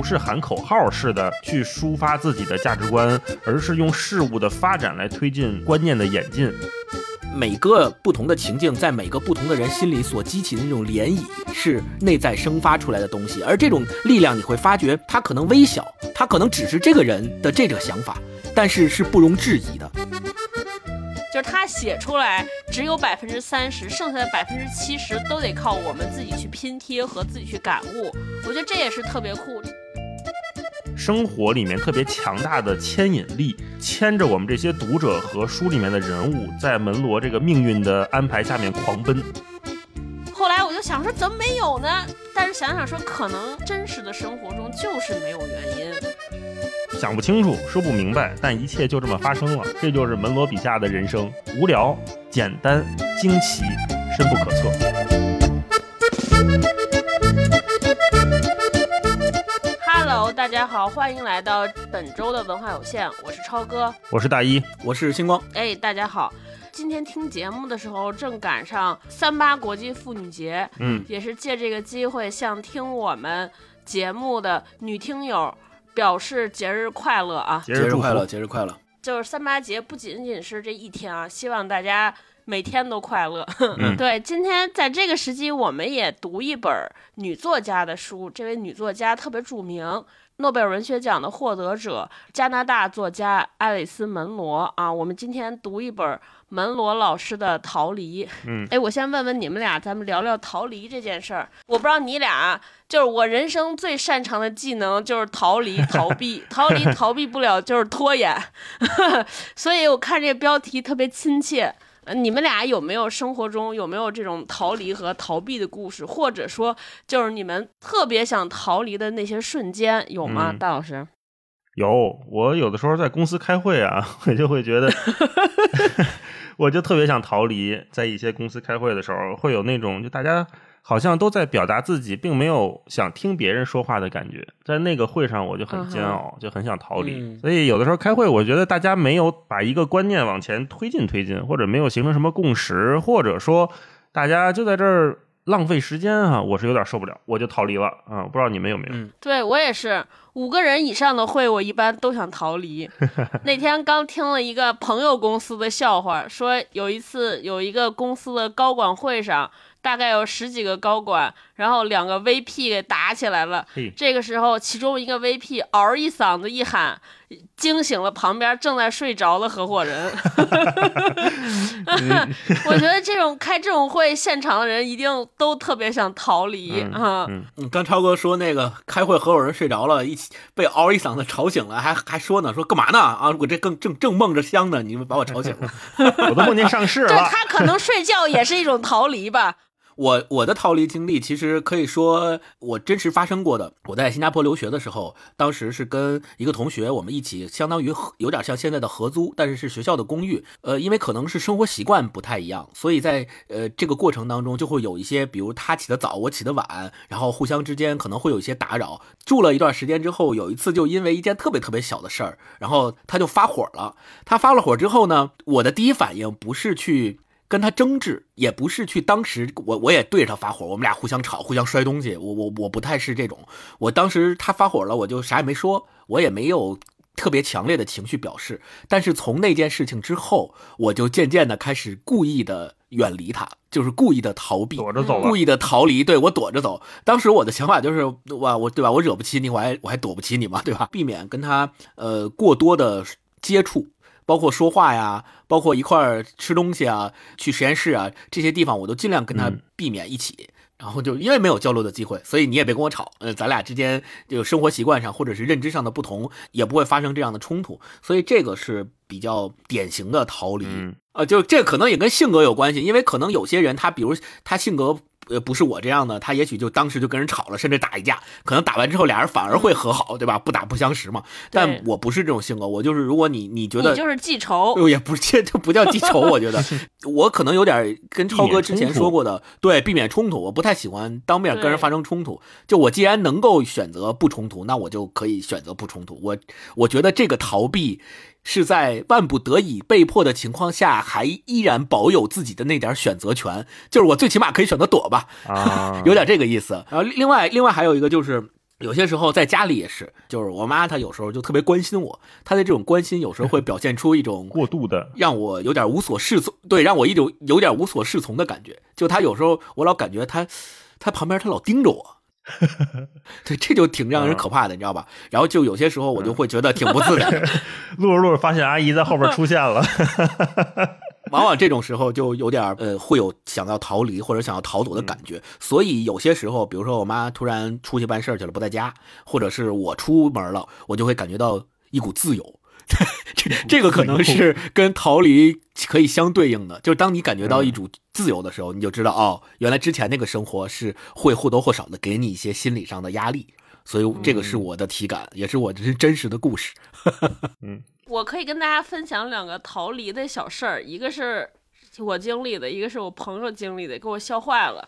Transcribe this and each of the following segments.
不是喊口号似的去抒发自己的价值观，而是用事物的发展来推进观念的演进。每个不同的情境，在每个不同的人心里所激起的那种涟漪，是内在生发出来的东西。而这种力量，你会发觉它可能微小，它可能只是这个人的这个想法，但是是不容置疑的。就是他写出来只有百分之三十，剩下的百分之七十都得靠我们自己去拼贴和自己去感悟。我觉得这也是特别酷。生活里面特别强大的牵引力，牵着我们这些读者和书里面的人物，在门罗这个命运的安排下面狂奔。后来我就想说，怎么没有呢？但是想想说，可能真实的生活中就是没有原因。想不清楚，说不明白，但一切就这么发生了。这就是门罗笔下的人生：无聊、简单、惊奇、深不可测。大家好，欢迎来到本周的文化有限，我是超哥，我是大一，我是星光。哎，大家好，今天听节目的时候正赶上三八国际妇女节，嗯，也是借这个机会向听我们节目的女听友表示节日快乐啊！节日快乐，节日快乐！就是三八节不仅仅是这一天啊，希望大家每天都快乐。嗯，对，今天在这个时机，我们也读一本女作家的书，这位女作家特别著名。诺贝尔文学奖的获得者，加拿大作家爱丽丝·门罗啊，我们今天读一本门罗老师的《逃离》。嗯，哎，我先问问你们俩，咱们聊聊逃离这件事儿。我不知道你俩，就是我人生最擅长的技能就是逃离、逃避、逃离、逃避不了就是拖延，所以我看这个标题特别亲切。你们俩有没有生活中有没有这种逃离和逃避的故事，或者说就是你们特别想逃离的那些瞬间有吗？大老师，有。我有的时候在公司开会啊，我就会觉得，我就特别想逃离。在一些公司开会的时候，会有那种就大家。好像都在表达自己，并没有想听别人说话的感觉。在那个会上，我就很煎熬，就很想逃离。所以有的时候开会，我觉得大家没有把一个观念往前推进推进，或者没有形成什么共识，或者说大家就在这儿浪费时间啊，我是有点受不了，我就逃离了啊。不知道你们有没有？对我也是，五个人以上的会，我一般都想逃离。那天刚听了一个朋友公司的笑话，说有一次有一个公司的高管会上。大概有十几个高管，然后两个 VP 给打起来了。这个时候，其中一个 VP 嗷一嗓子一喊，惊醒了旁边正在睡着的合伙人。我觉得这种开这种会现场的人一定都特别想逃离啊。嗯，刚超哥说那个开会合伙人睡着了，一起被嗷一嗓子吵醒了，还还说呢，说干嘛呢？啊，我这更正正梦着香呢，你们把我吵醒了，我都梦见上市了。对他可能睡觉也是一种逃离吧。我我的逃离经历其实可以说我真实发生过的。我在新加坡留学的时候，当时是跟一个同学，我们一起相当于有点像现在的合租，但是是学校的公寓。呃，因为可能是生活习惯不太一样，所以在呃这个过程当中就会有一些，比如他起得早，我起得晚，然后互相之间可能会有一些打扰。住了一段时间之后，有一次就因为一件特别特别小的事儿，然后他就发火了。他发了火之后呢，我的第一反应不是去。跟他争执也不是去，当时我我也对着他发火，我们俩互相吵，互相摔东西。我我我不太是这种，我当时他发火了，我就啥也没说，我也没有特别强烈的情绪表示。但是从那件事情之后，我就渐渐的开始故意的远离他，就是故意的逃避，躲着走，故意的逃离。对我躲着走。当时我的想法就是，哇，我对吧？我惹不起你，我还我还躲不起你嘛，对吧？避免跟他呃过多的接触。包括说话呀，包括一块儿吃东西啊，去实验室啊，这些地方我都尽量跟他避免一起。然后就因为没有交流的机会，所以你也别跟我吵。呃，咱俩之间就生活习惯上或者是认知上的不同，也不会发生这样的冲突。所以这个是比较典型的逃离。呃，就这可能也跟性格有关系，因为可能有些人他，比如他性格。呃，不是我这样的，他也许就当时就跟人吵了，甚至打一架，可能打完之后俩人反而会和好，对吧？不打不相识嘛。但我不是这种性格，我就是如果你你觉得你就是记仇，也不这就不叫记仇。我觉得 我可能有点跟超哥之前说过的，对，避免冲突，我不太喜欢当面跟人发生冲突。就我既然能够选择不冲突，那我就可以选择不冲突。我我觉得这个逃避。是在万不得已、被迫的情况下，还依然保有自己的那点选择权，就是我最起码可以选择躲吧，啊，有点这个意思。然后另外，另外还有一个就是，有些时候在家里也是，就是我妈她有时候就特别关心我，她的这种关心有时候会表现出一种 过度的，让我有点无所适从，对，让我一种有点无所适从的感觉。就她有时候我老感觉她，她旁边她老盯着我，对，这就挺让人可怕的，你知道吧？然后就有些时候我就会觉得挺不自然。录着录着发现阿姨在后边出现了，往往这种时候就有点呃，会有想要逃离或者想要逃走的感觉。所以有些时候，比如说我妈突然出去办事去了，不在家，或者是我出门了，我就会感觉到一股自由。这 这个可能是跟逃离可以相对应的，就是当你感觉到一种自由的时候，你就知道哦，原来之前那个生活是会或多或少的给你一些心理上的压力。所以这个是我的体感，也是我这是真实的故事。嗯，我可以跟大家分享两个逃离的小事儿，一个是我经历的，一个是我朋友经历的，给我笑坏了。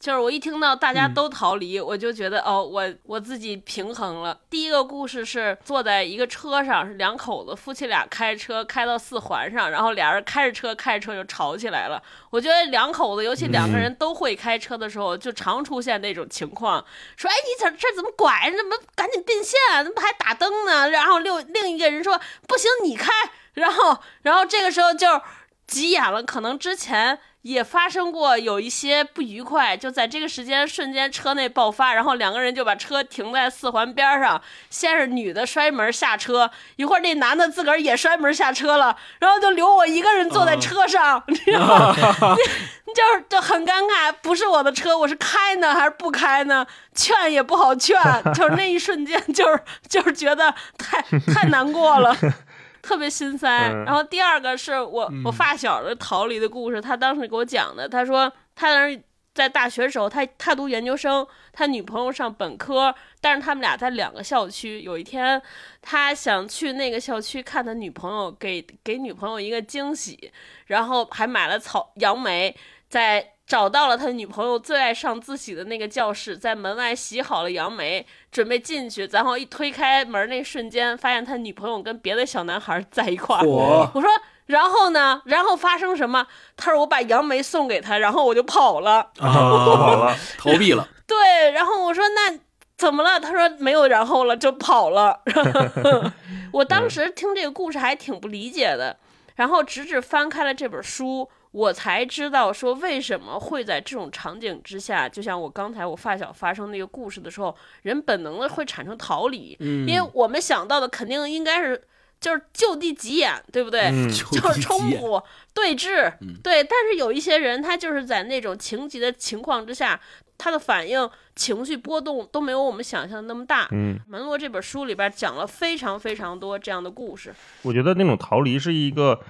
就是我一听到大家都逃离，我就觉得哦，我我自己平衡了。第一个故事是坐在一个车上，是两口子夫妻俩开车开到四环上，然后俩人开着车开着车就吵起来了。我觉得两口子，尤其两个人都会开车的时候，就常出现那种情况，说哎你这这怎么拐？怎么赶紧并线？怎么还打灯呢？然后另另一个人说不行你开，然后然后这个时候就急眼了，可能之前。也发生过有一些不愉快，就在这个时间瞬间车内爆发，然后两个人就把车停在四环边上。先是女的摔门下车，一会儿那男的自个儿也摔门下车了，然后就留我一个人坐在车上，你知道吗？就是就很尴尬，不是我的车，我是开呢还是不开呢？劝也不好劝，就是那一瞬间，就是就是觉得太 太难过了。特别心塞，然后第二个是我我发小的逃离的故事，他当时给我讲的。他说他当时在大学时候，他他读研究生，他女朋友上本科，但是他们俩在两个校区。有一天，他想去那个校区看他女朋友，给给女朋友一个惊喜，然后还买了草杨梅在。找到了他女朋友最爱上自习的那个教室，在门外洗好了杨梅，准备进去，然后一推开门那瞬间，发现他女朋友跟别的小男孩在一块儿。我说，然后呢？然后发生什么？他说我把杨梅送给他，然后我就跑了，跑了，逃避了。对，然后我说那怎么了？他说没有然后了，就跑了。我当时听这个故事还挺不理解的，然后直至翻开了这本书。我才知道说为什么会在这种场景之下，就像我刚才我发小发生那个故事的时候，人本能的会产生逃离，因为我们想到的肯定应该是就是就地急眼，对不对？就是冲突对峙，对。但是有一些人他就是在那种情急的情况之下，他的反应情绪波动都没有我们想象的那么大。嗯，门罗这本书里边讲了非常非常多这样的故事。我觉得那种逃离是一个。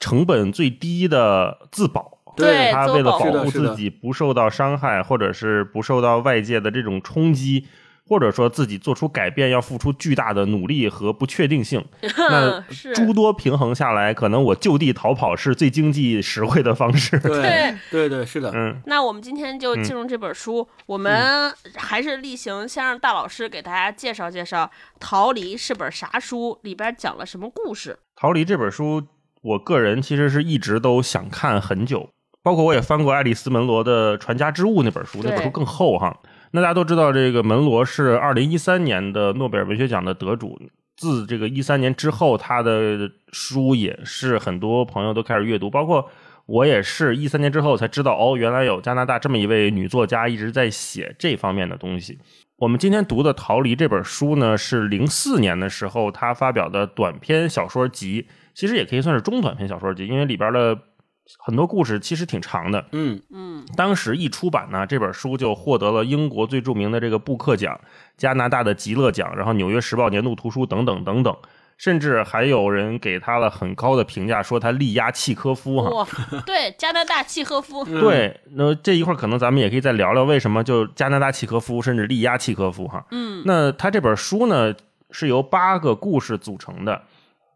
成本最低的自保，对他为了保护自己不受到伤害，或者是不受到外界的这种冲击，或者说自己做出改变要付出巨大的努力和不确定性。那诸多平衡下来，可能我就地逃跑是最经济实惠的方式。对对对，是的。嗯，那我们今天就进入这本书，我们还是例行先让大老师给大家介绍介绍《逃离》是本啥书，里边讲了什么故事。《逃离》这本书。我个人其实是一直都想看很久，包括我也翻过爱丽丝·门罗的《传家之物》那本书，那本书更厚哈。那大家都知道，这个门罗是二零一三年的诺贝尔文学奖的得主。自这个一三年之后，他的书也是很多朋友都开始阅读，包括我也是一三年之后才知道，哦，原来有加拿大这么一位女作家一直在写这方面的东西。我们今天读的《逃离》这本书呢，是零四年的时候他发表的短篇小说集。其实也可以算是中短篇小说集，因为里边的很多故事其实挺长的。嗯嗯。当时一出版呢，这本书就获得了英国最著名的这个布克奖、加拿大的极乐奖，然后《纽约时报》年度图书等等等等，甚至还有人给他了很高的评价，说他力压契科夫哈。对，加拿大契科夫。对，那这一会儿可能咱们也可以再聊聊为什么就加拿大契科夫甚至力压契科夫哈。嗯。那他这本书呢是由八个故事组成的。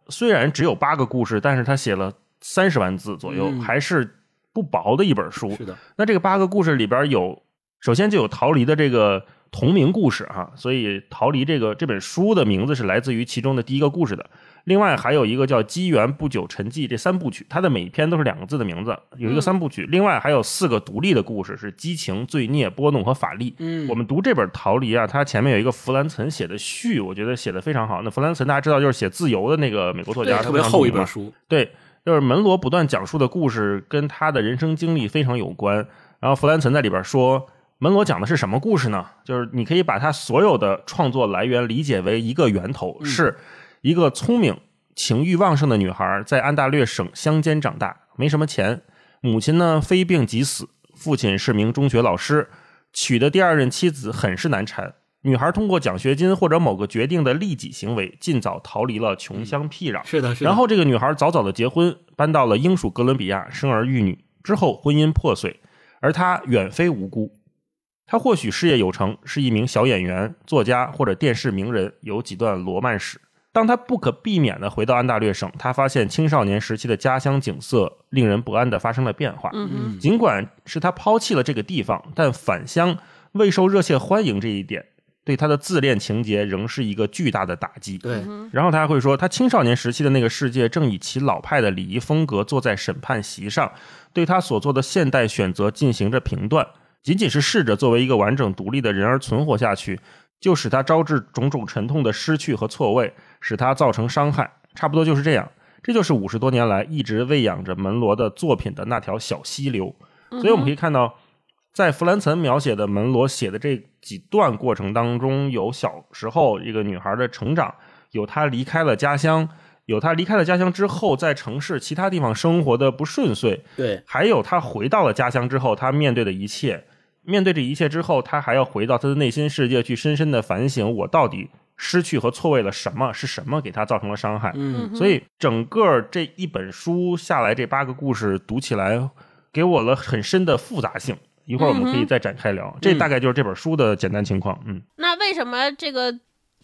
虽然只有八个故事，但是他写了三十万字左右，还是不薄的一本书。是的。那这个八个故事里边有，首先就有逃离的这个同名故事哈，所以《逃离》这个这本书的名字是来自于其中的第一个故事的。另外还有一个叫《机缘不久沉寂》这三部曲，它的每一篇都是两个字的名字，有一个三部曲。另外还有四个独立的故事，是激情、罪孽、波动和法力。嗯我们读这本《逃离》啊，它前面有一个弗兰岑写的序，我觉得写的非常好。那弗兰岑大家知道就是写《自由》的那个美国作家，特别厚一本书。对，就是门罗不断讲述的故事跟他的人生经历非常有关。然后弗兰岑在里边说，门罗讲的是什么故事呢？就是你可以把他所有的创作来源理解为一个源头，是一个聪明、情欲旺盛的女孩在安大略省乡间长大，没什么钱，母亲呢非病即死，父亲是名中学老师，娶的第二任妻子很是难缠。女孩通过奖学金或者某个决定的利己行为，尽早逃离了穷乡僻壤。是的，是的。然后这个女孩早早的结婚，搬到了英属哥伦比亚，生儿育女。之后婚姻破碎，而她远非无辜。她或许事业有成，是一名小演员、作家或者电视名人，有几段罗曼史。当他不可避免地回到安大略省，他发现青少年时期的家乡景色令人不安地发生了变化。嗯嗯，尽管是他抛弃了这个地方，但返乡未受热切欢迎这一点，对他的自恋情节仍是一个巨大的打击。对，然后他还会说，他青少年时期的那个世界正以其老派的礼仪风格坐在审判席上，对他所做的现代选择进行着评断。仅仅是试着作为一个完整独立的人而存活下去，就使他招致种种沉痛的失去和错位，使他造成伤害。差不多就是这样。这就是五十多年来一直喂养着门罗的作品的那条小溪流。所以我们可以看到，在弗兰岑描写的门罗写的这几段过程当中，有小时候一个女孩的成长，有她离开了家乡，有他离开了家乡之后在城市其他地方生活的不顺遂，对，还有他回到了家乡之后，他面对的一切，面对这一切之后，他还要回到他的内心世界去深深的反省，我到底失去和错位了什么？是什么给他造成了伤害？嗯，所以整个这一本书下来，这八个故事读起来，给我了很深的复杂性。一会儿我们可以再展开聊，这大概就是这本书的简单情况。嗯，那为什么这个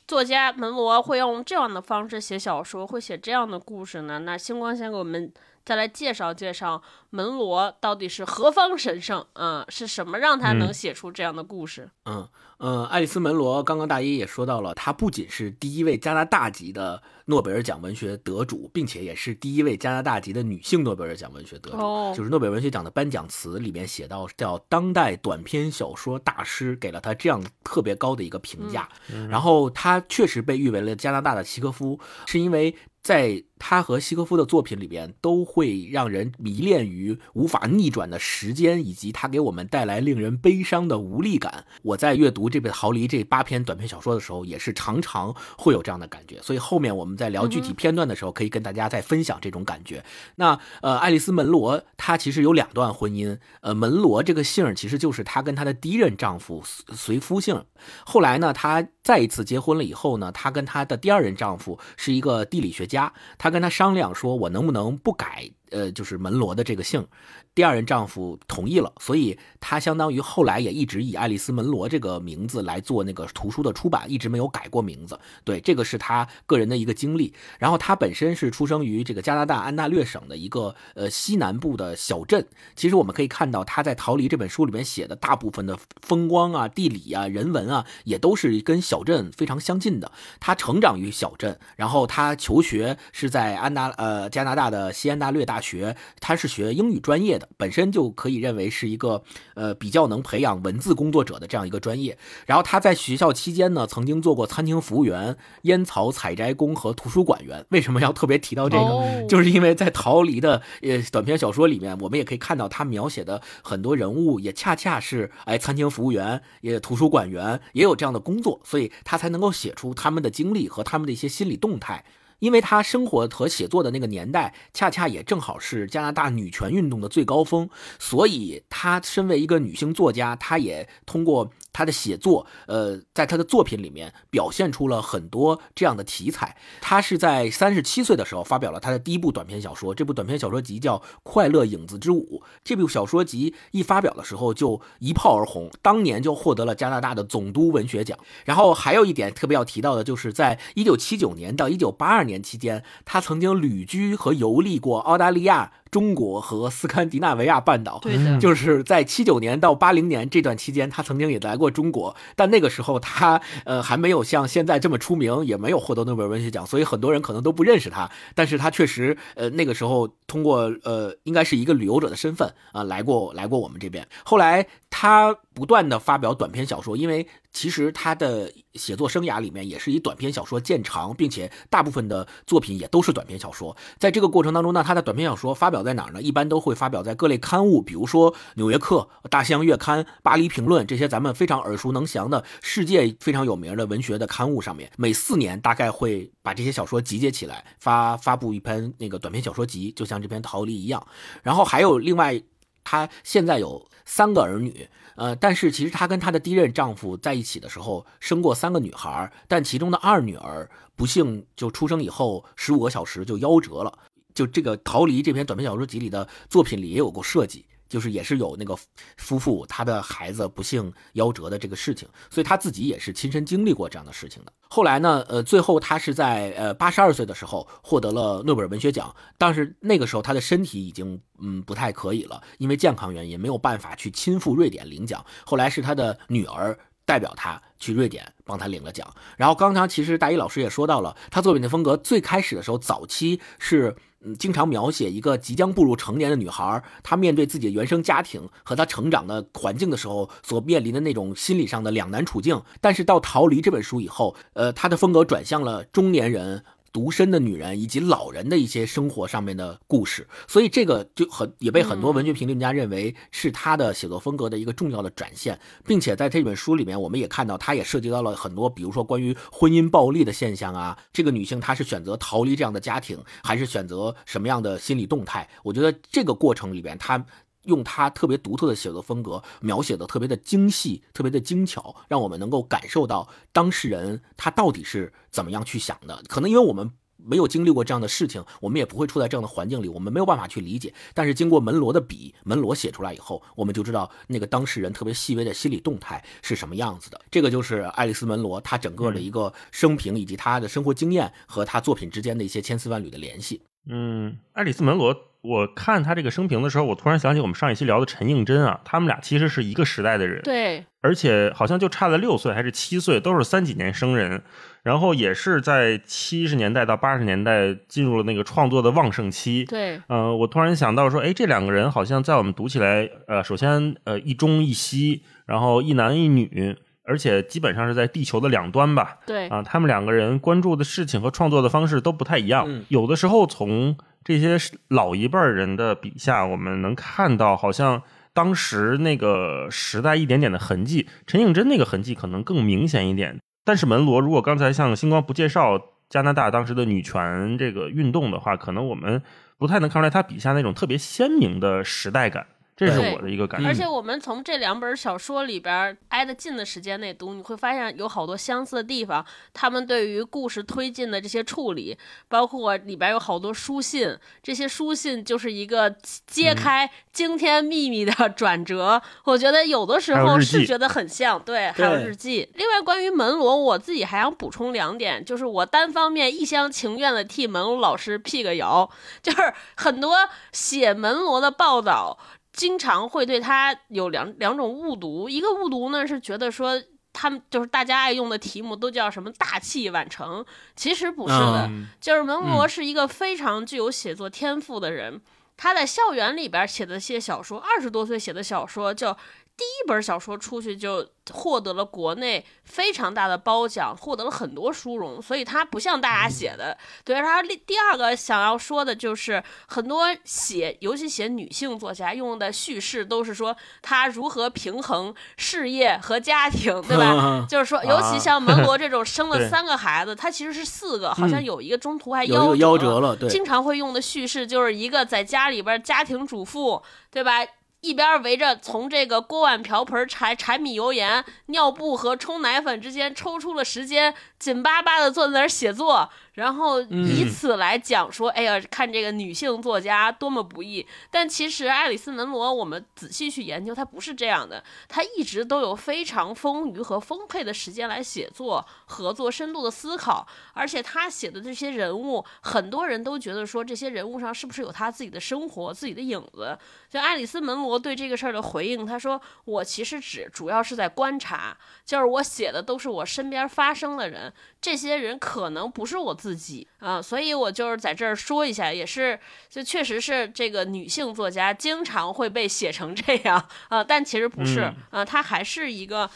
作家门罗会用这样的方式写小说，会写这样的故事呢？那星光先给我们再来介绍介绍门罗到底是何方神圣？嗯，是什么让他能写出这样的故事？嗯呃，爱丽丝·门罗刚刚大一也说到了，她不仅是第一位加拿大籍的诺贝尔奖文学得主，并且也是第一位加拿大籍的女性诺贝尔奖文学得主。哦就是诺贝尔文学奖的颁奖词里面写到，叫当代短篇小说大师，给了她这样特别高的一个评价。然后她确实被誉为了加拿大的契诃夫，是因为。在他和契诃夫的作品里边，都会让人迷恋于无法逆转的时间，以及他给我们带来令人悲伤的无力感。我在阅读这本《逃离》这八篇短篇小说的时候，也是常常会有这样的感觉。所以后面我们在聊具体片段的时候，可以跟大家再分享这种感觉。那呃，爱丽丝·门罗她其实有两段婚姻，呃，门罗这个姓儿其实就是她跟她的第一任丈夫随夫姓。后来呢，她再一次结婚了以后呢，她跟她的第二任丈夫是一个地理学家，他跟他商量说，我能不能不改，呃，就是门罗的这个姓。第二任丈夫同意了，所以她相当于后来也一直以爱丽丝·门罗这个名字来做那个图书的出版，一直没有改过名字。对，这个是她个人的一个经历。然后她本身是出生于这个加拿大安大略省的一个呃西南部的小镇。其实我们可以看到，她在《逃离》这本书里面写的大部分的风光啊、地理啊、人文啊，也都是跟小镇非常相近的。她成长于小镇，然后她求学是在安大呃加拿大的西安大略大学，她是学英语专业的。本身就可以认为是一个呃比较能培养文字工作者的这样一个专业。然后他在学校期间呢，曾经做过餐厅服务员、烟草采摘工和图书馆员。为什么要特别提到这个？哦就是因为在《逃离》的呃短篇小说里面，我们也可以看到他描写的很多人物也恰恰是哎餐厅服务员、也图书馆员也有这样的工作，所以他才能够写出他们的经历和他们的一些心理动态。因为他生活和写作的那个年代，恰恰也正好是加拿大女权运动的最高峰，所以她身为一个女性作家，她也通过她的写作，呃，在她的作品里面表现出了很多这样的题材。她是在三十七岁的时候发表了她的第一部短篇小说，这部短篇小说集叫《快乐影子之舞》。这部小说集一发表的时候就一炮而红，当年就获得了加拿大的总督文学奖。然后还有一点特别要提到的，就是在一九七九年到一九八二年期间，他曾经旅居和游历过澳大利亚。中国和斯堪的纳维亚半岛。对的，就是在七九年到八零年这段期间，他曾经也来过中国，但那个时候他呃还没有像现在这么出名，也没有获得诺贝尔文学奖，所以很多人可能都不认识他。但是他确实呃那个时候通过呃应该是一个旅游者的身份啊来过来过我们这边。后来他不断的发表短篇小说，因为其实他的写作生涯里面也是以短篇小说见长，并且大部分的作品也都是短篇小说。在这个过程当中呢，他的短篇小说发表在哪儿呢？一般都会发表在各类刊物，比如说《纽约客》《大西洋月刊》《巴黎评论》这些咱们非常耳熟能详的世界非常有名的文学的刊物上面。每四年大概会把这些小说集结起来，发发布一篇那个短篇小说集，就像这篇《逃离》一样。然后还有另外，她现在有三个儿女。呃，但是其实她跟她的第一任丈夫在一起的时候生过三个女孩，但其中的二女儿不幸就出生以后十五个小时就夭折了。就这个《逃离》这篇短篇小说集里的作品里也有过设计。就是也是有那个夫妇他的孩子不幸夭折的这个事情，所以他自己也是亲身经历过这样的事情的。后来呢，呃，最后他是在呃八十二岁的时候获得了诺贝尔文学奖，但是那个时候他的身体已经嗯不太可以了，因为健康原因没有办法去亲赴瑞典领奖。后来是他的女儿代表他去瑞典帮他领了奖。然后刚才其实大一老师也说到了，他作品的风格最开始的时候早期是。嗯，经常描写一个即将步入成年的女孩，她面对自己的原生家庭和她成长的环境的时候，所面临的那种心理上的两难处境。但是到《逃离》这本书以后，呃，他的风格转向了中年人。独身的女人以及老人的一些生活上面的故事，所以这个就很也被很多文学评论家认为是他的写作风格的一个重要的展现，并且在这本书里面，我们也看到，他也涉及到了很多，比如说关于婚姻暴力的现象啊，这个女性她是选择逃离这样的家庭，还是选择什么样的心理动态？我觉得这个过程里边，他。用他特别独特的写作风格描写的特别的精细，特别的精巧，让我们能够感受到当事人他到底是怎么样去想的。可能因为我们没有经历过这样的事情，我们也不会处在这样的环境里，我们没有办法去理解。但是经过门罗的笔，门罗写出来以后，我们就知道那个当事人特别细微的心理动态是什么样子的。这个就是爱丽丝门罗他整个的一个生平以及他的生活经验和他作品之间的一些千丝万缕的联系。嗯，爱丽丝门罗。我看他这个生平的时候，我突然想起我们上一期聊的陈应真啊，他们俩其实是一个时代的人，对，而且好像就差了六岁还是七岁，都是三几年生人，然后也是在七十年代到八十年代进入了那个创作的旺盛期，对，呃，我突然想到说，哎，这两个人好像在我们读起来，呃，首先呃一中一西，然后一男一女，而且基本上是在地球的两端吧，对，啊，他们两个人关注的事情和创作的方式都不太一样，有的时候从这些老一辈人的笔下，我们能看到好像当时那个时代一点点的痕迹。陈应真那个痕迹可能更明显一点。但是门罗，如果刚才像星光不介绍加拿大当时的女权这个运动的话，可能我们不太能看出来他笔下那种特别鲜明的时代感。这是我的一个感觉。而且我们从这两本小说里边挨得近的时间内读，你会发现有好多相似的地方。他们对于故事推进的这些处理，包括里边有好多书信，这些书信就是一个揭开惊天秘密的 转折。我觉得有的时候是觉得很像，对，还有日记。另外，关于门罗，我自己还想补充两点，就是我单方面一厢情愿的替门罗老师辟个谣，就是很多写门罗的报道。经常会对他有两两种误读，一个误读呢是觉得说他们就是大家爱用的题目都叫什么大器晚成，其实不是的，就是门罗是一个非常具有写作天赋的人，他在校园里边写的些小说，二十多岁写的小说就。第一本小说出去就获得了国内非常大的褒奖，获得了很多殊荣，所以他不像大家写的。对，然后第二个想要说的就是很多写，尤其写女性作家用的叙事都是说她如何平衡事业和家庭，对吧？就是说，尤其像门罗这种生了三个孩子，她其实是四个，好像有一个中途还夭夭折了。对，经常会用的叙事就是一个在家里边家庭主妇，对吧？一边围着从这个锅碗瓢盆、柴柴米油盐、尿布和冲奶粉之间抽出了时间，紧巴巴的坐在那儿写作，然后以此来讲说，哎呀，看这个女性作家多么不易。但其实爱丽丝·门罗，我们仔细去研究，她不是这样的，她一直都有非常丰腴和丰沛的时间来写作、合作、深度的思考，而且她写的这些人物，很多人都觉得说，这些人物上是不是有她自己的生活、自己的影子？就爱丽丝·门罗对这个事儿的回应，她说：“我其实只主要是在观察，就是我写的都是我身边发生的人，这些人可能不是我自己啊，所以我就是在这儿说一下，也是就确实是这个女性作家经常会被写成这样啊，但其实不是啊，她还是一个。”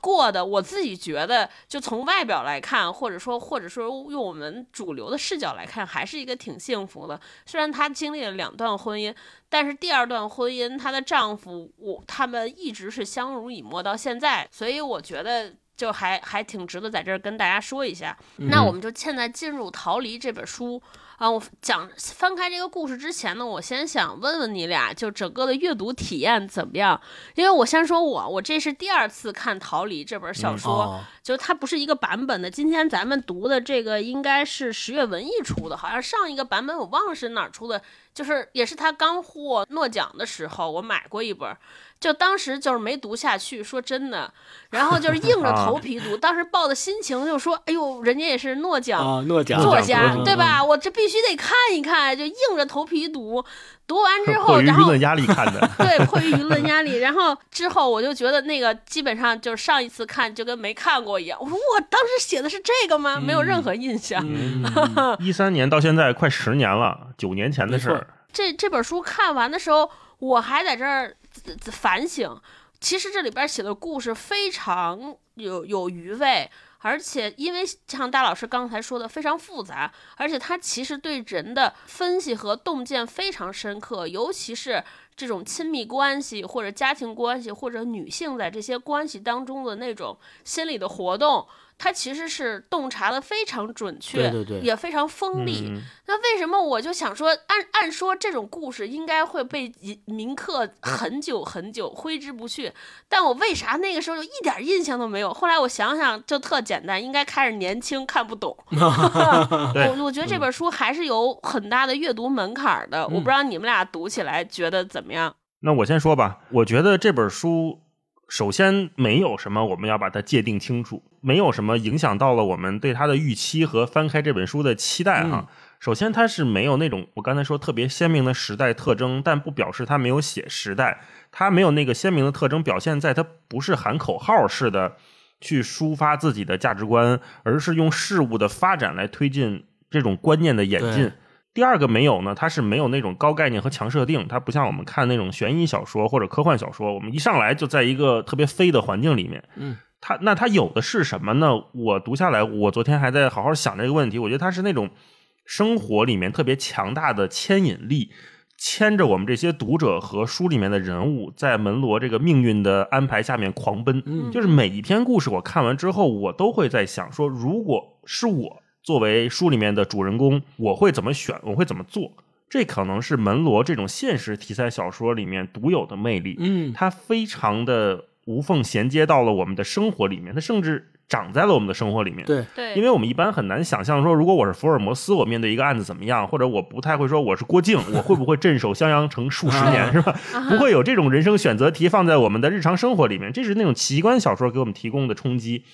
过的，我自己觉得，就从外表来看，或者说，或者说用我们主流的视角来看，还是一个挺幸福的。虽然她经历了两段婚姻，但是第二段婚姻，她的丈夫我他们一直是相濡以沫到现在，所以我觉得就还还挺值得在这儿跟大家说一下。那我们就现在进入《逃离》这本书。啊，我讲翻开这个故事之前呢，我先想问问你俩，就整个的阅读体验怎么样？因为我先说我，我这是第二次看《逃离》这本小说，就它不是一个版本的。今天咱们读的这个应该是十月文艺出的，好像上一个版本我忘了是哪儿出的，就是也是他刚获诺奖的时候，我买过一本。就当时就是没读下去，说真的，然后就是硬着 头皮读。当时抱的心情就说：“哎呦，人家也是诺奖诺奖作家，对吧？我这必须得看一看。”就硬着头皮读，读完之 后，然后舆论压力看的，对，迫于舆论压力。然后之后我就觉得那个基本上就是上一次看就跟没看过一样。我说我当时写的是这个吗？没有任何印象。一三年到现在快十年了，九年前的事儿。这这本书看完的时候，我还在这儿。反省，其实这里边写的故事非常有有余味，而且因为像大老师刚才说的非常复杂，而且他其实对人的分析和洞见非常深刻，尤其是这种亲密关系或者家庭关系或者女性在这些关系当中的那种心理的活动。他其实是洞察的非常准确，对对对，也非常锋利。那为什么我就想说，按按说这种故事应该会被铭刻很久很久，挥之不去？但我为啥那个时候就一点印象都没有？后来我想想，就特简单，应该开始年轻看不懂。我我觉得这本书还是有很大的阅读门槛的。我不知道你们俩读起来觉得怎么样？那我先说吧，我觉得这本书。首先，没有什么我们要把它界定清楚，没有什么影响到了我们对它的预期和翻开这本书的期待哈。首先，它是没有那种我刚才说特别鲜明的时代特征，但不表示它没有写时代，它没有那个鲜明的特征表现在它不是喊口号式的去抒发自己的价值观，而是用事物的发展来推进这种观念的演进。第二个没有呢，它是没有那种高概念和强设定，它不像我们看那种悬疑小说或者科幻小说，我们一上来就在一个特别飞的环境里面。嗯，它那它有的是什么呢？我读下来，我昨天还在好好想这个问题。我觉得它是那种生活里面特别强大的牵引力，牵着我们这些读者和书里面的人物，在门罗这个命运的安排下面狂奔。嗯，就是每一篇故事我看完之后，我都会在想说，如果是我。作为书里面的主人公，我会怎么选？我会怎么做？这可能是门罗这种现实题材小说里面独有的魅力。嗯，它非常的无缝衔接到了我们的生活里面，它甚至长在了我们的生活里面。对对，因为我们一般很难想象说，如果我是福尔摩斯，我面对一个案子怎么样？或者我不太会说我是郭靖，我会不会镇守襄阳城数十年？是吧？不会有这种人生选择题放在我们的日常生活里面。这是那种奇观小说给我们提供的冲击。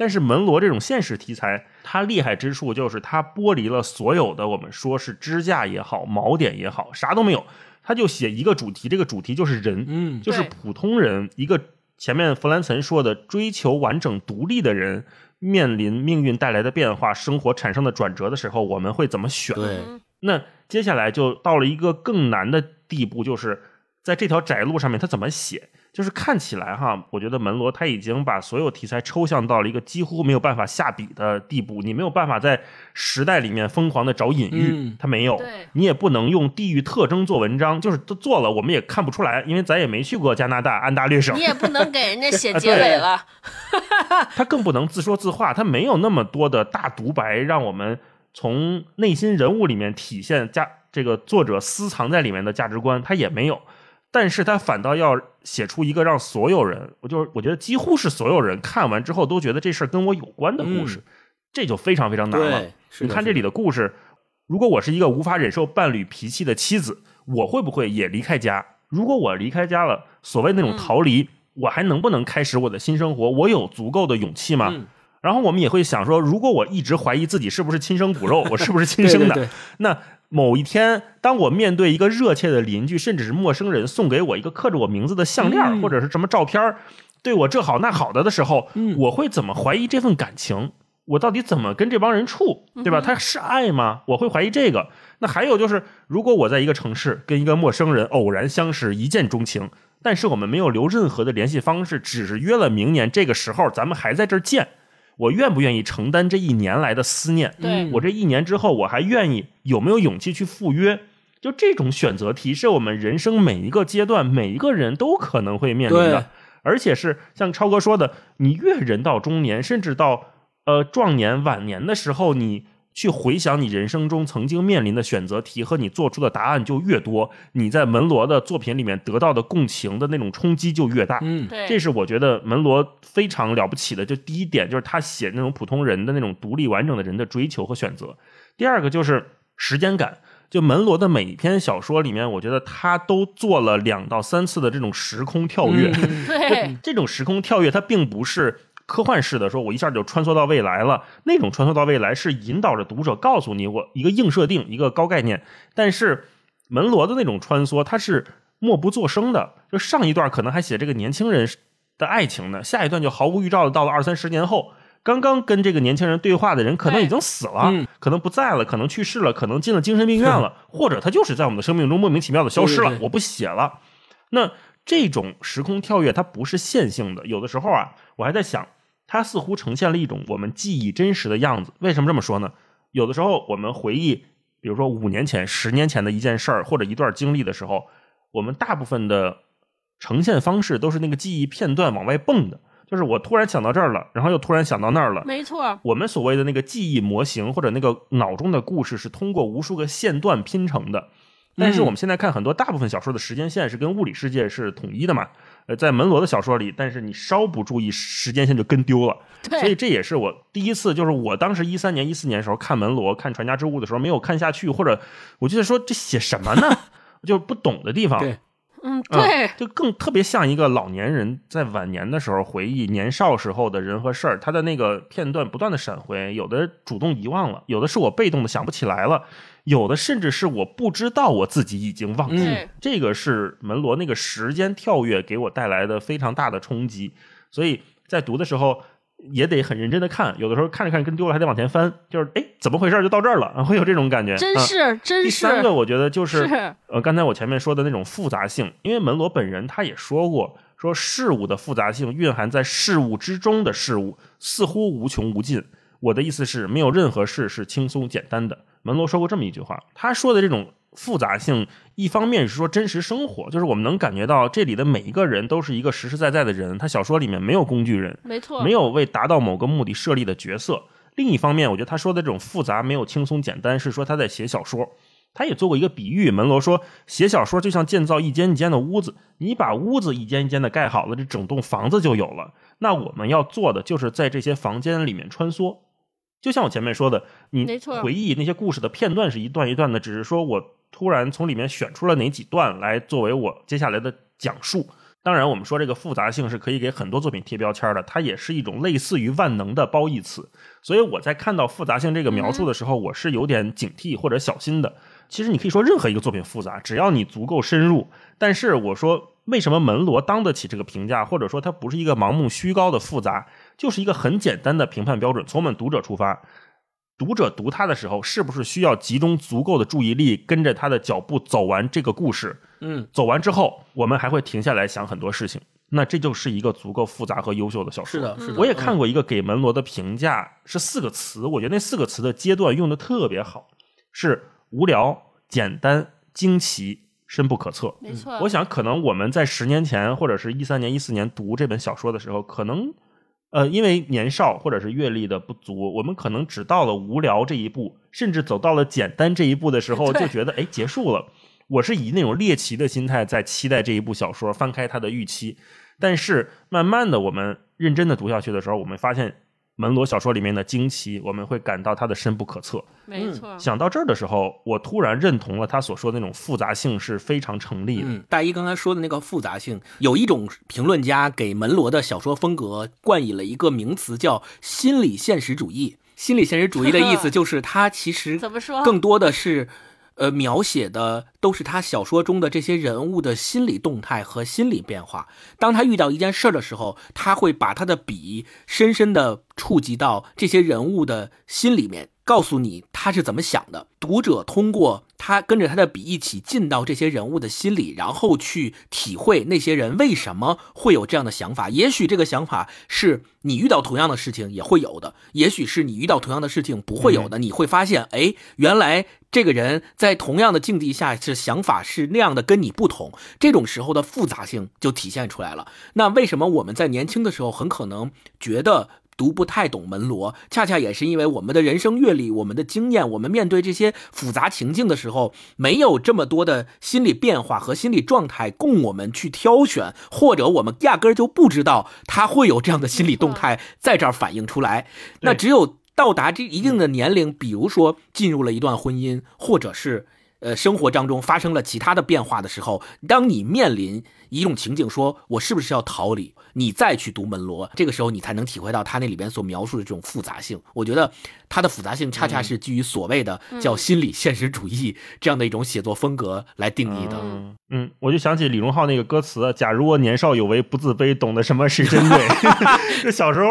但是门罗这种现实题材，它厉害之处就是它剥离了所有的我们说是支架也好、锚点也好，啥都没有，它就写一个主题，这个主题就是人，嗯，就是普通人，一个前面弗兰岑说的追求完整独立的人，面临命运带来的变化、生活产生的转折的时候，我们会怎么选？对，那接下来就到了一个更难的地步，就是在这条窄路上面，他怎么写？就是看起来哈，我觉得门罗他已经把所有题材抽象到了一个几乎没有办法下笔的地步。你没有办法在时代里面疯狂的找隐喻，他没有。你也不能用地域特征做文章，就是都做了，我们也看不出来，因为咱也没去过加拿大安大略省。你也不能给人家写结尾了。他更不能自说自话，他没有那么多的大独白，让我们从内心人物里面体现价这个作者私藏在里面的价值观，他也没有。但是他反倒要写出一个让所有人，我就是我觉得几乎是所有人看完之后都觉得这事儿跟我有关的故事，这就非常非常难了。你看这里的故事，如果我是一个无法忍受伴侣脾气的妻子，我会不会也离开家？如果我离开家了，所谓那种逃离，我还能不能开始我的新生活？我有足够的勇气吗？嗯然后我们也会想说，如果我一直怀疑自己是不是亲生骨肉，我是不是 亲生的？对对对那某一天，当我面对一个热切的邻居，甚至是陌生人送给我一个刻着我名字的项链，嗯或者是什么照片儿，对我这好那好的的时候，嗯我会怎么怀疑这份感情？我到底怎么跟这帮人处，对吧？他是爱吗？我会怀疑这个。那还有就是，如果我在一个城市跟一个陌生人偶然相识，一见钟情，但是我们没有留任何的联系方式，只是约了明年这个时候咱们还在这儿见，我愿不愿意承担这一年来的思念？对我这一年之后，我还愿意有没有勇气去赴约？就这种选择题，是我们人生每一个阶段，每一个人都可能会面临的，而且是像超哥说的，你越人到中年，甚至到呃壮年、晚年的时候，你去回想你人生中曾经面临的选择题和你做出的答案就越多，你在门罗的作品里面得到的共情的那种冲击就越大。嗯，对，这是我觉得门罗非常了不起的。就第一点，就是他写那种普通人的那种独立完整的人的追求和选择；第二个就是时间感。就门罗的每一篇小说里面，我觉得他都做了两到三次的这种时空跳跃。嗯 对，这种时空跳跃，它并不是科幻式的，说我一下就穿梭到未来了。那种穿梭到未来是引导着读者告诉你我一个硬设定，一个高概念。但是门罗的那种穿梭，它是默不作声的。就上一段可能还写这个年轻人的爱情呢，下一段就毫无预兆的到了二三十年后。刚刚跟这个年轻人对话的人可能已经死了，嗯可能不在了，可能去世了，可能进了精神病院了，或者他就是在我们的生命中莫名其妙的消失了，对对对我不写了。那这种时空跳跃它不是线性的，有的时候啊，我还在想，它似乎呈现了一种我们记忆真实的样子。为什么这么说呢？有的时候我们回忆，比如说五年前、十年前的一件事儿或者一段经历的时候，我们大部分的呈现方式都是那个记忆片段往外蹦的，就是我突然想到这儿了，然后又突然想到那儿了。没错，我们所谓的那个记忆模型或者那个脑中的故事是通过无数个线段拼成的。但是我们现在看很多大部分小说的时间线是跟物理世界是统一的嘛？呃，在门罗的小说里，但是你稍不注意，时间线就跟丢了。所以，这也是我第一次，就是我当时一三年、一四年的时候看门罗、看《传家之物》的时候没有看下去，或者我就在说这写什么呢？就是不懂的地方。对嗯，嗯对，就更特别像一个老年人在晚年的时候回忆年少时候的人和事儿，他的那个片段不断的闪回，有的主动遗忘了，有的是我被动的想不起来了，有的甚至是我不知道我自己已经忘记了。这个是门罗那个时间跳跃给我带来的非常大的冲击，所以在读的时候。也得很认真的看，有的时候看着看着跟丢了，还得往前翻，就是哎，怎么回事？就到这儿了，会有这种感觉。真啊是真第是三个，我觉得就是是呃，刚才我前面说的那种复杂性，因为门罗本人他也说过，说事物的复杂性蕴含在事物之中的事物似乎无穷无尽。我的意思是，没有任何事是轻松简单的。门罗说过这么一句话，他说的这种复杂性，一方面是说真实生活，就是我们能感觉到这里的每一个人都是一个实实在在的人，他小说里面没有工具人，没错，没有为达到某个目的设立的角色。另一方面，我觉得他说的这种复杂没有轻松简单，是说他在写小说。他也做过一个比喻，门罗说，写小说就像建造一间一间的屋子，你把屋子一间一间的盖好了，这整栋房子就有了。那我们要做的就是在这些房间里面穿梭。就像我前面说的，你回忆那些故事的片段是一段一段的，只是说我突然从里面选出了哪几段来作为我接下来的讲述。当然，我们说这个复杂性是可以给很多作品贴标签的，它也是一种类似于万能的褒义词。所以我在看到复杂性这个描述的时候，我是有点警惕或者小心的。其实你可以说任何一个作品复杂，只要你足够深入。但是我说，为什么门罗当得起这个评价，或者说它不是一个盲目虚高的复杂，就是一个很简单的评判标准。从我们读者出发，读者读它的时候，是不是需要集中足够的注意力，跟着他的脚步走完这个故事？嗯，走完之后，我们还会停下来想很多事情。那这就是一个足够复杂和优秀的小说。是的，是的。我也看过一个给门罗的评价是四个词，我觉得那四个词的阶段用的特别好，是无聊、简单、惊奇、深不可测。没错，我想，可能我们在十年前或者是一三年、一四年读这本小说的时候，可能呃，因为年少或者是阅历的不足，我们可能只到了无聊这一步，甚至走到了简单这一步的时候，就觉得哎结束了。我是以那种猎奇的心态在期待这一部小说，翻开它的预期。但是慢慢的，我们认真的读下去的时候，我们发现门罗小说里面的惊奇，我们会感到它的深不可测。没错，想到这儿的时候，我突然认同了他所说的那种复杂性是非常成立的。嗯，大一刚才说的那个复杂性，有一种评论家给门罗的小说风格冠以了一个名词，叫心理现实主义。心理现实主义的意思 就是，它其实怎么说？更多的是，呃，描写的都是他小说中的这些人物的心理动态和心理变化。当他遇到一件事儿的时候，他会把他的笔深深的触及到这些人物的心里面，告诉你他是怎么想的。读者通过他跟着他的笔一起进到这些人物的心里，然后去体会那些人为什么会有这样的想法。也许这个想法是你遇到同样的事情也会有的，也许是你遇到同样的事情不会有的。你会发现，哎，原来这个人在同样的境地下是想法是那样的，跟你不同。这种时候的复杂性就体现出来了。那为什么我们在年轻的时候很可能觉得？读不太懂门罗，恰恰也是因为我们的人生阅历、我们的经验，我们面对这些复杂情境的时候，没有这么多的心理变化和心理状态供我们去挑选，或者我们压根儿就不知道他会有这样的心理动态在这儿反映出来。那只有到达这一定的年龄，比如说进入了一段婚姻，或者是呃生活当中发生了其他的变化的时候，当你面临一种情境，说我是不是要逃离？你再去读门罗，这个时候你才能体会到他那里边所描述的这种复杂性。我觉得他的复杂性恰恰是基于所谓的叫心理现实主义这样的一种写作风格来定义的。嗯嗯，我就想起李荣浩那个歌词：“假如我年少有为，不自卑，懂得什么是珍贵。”这小时候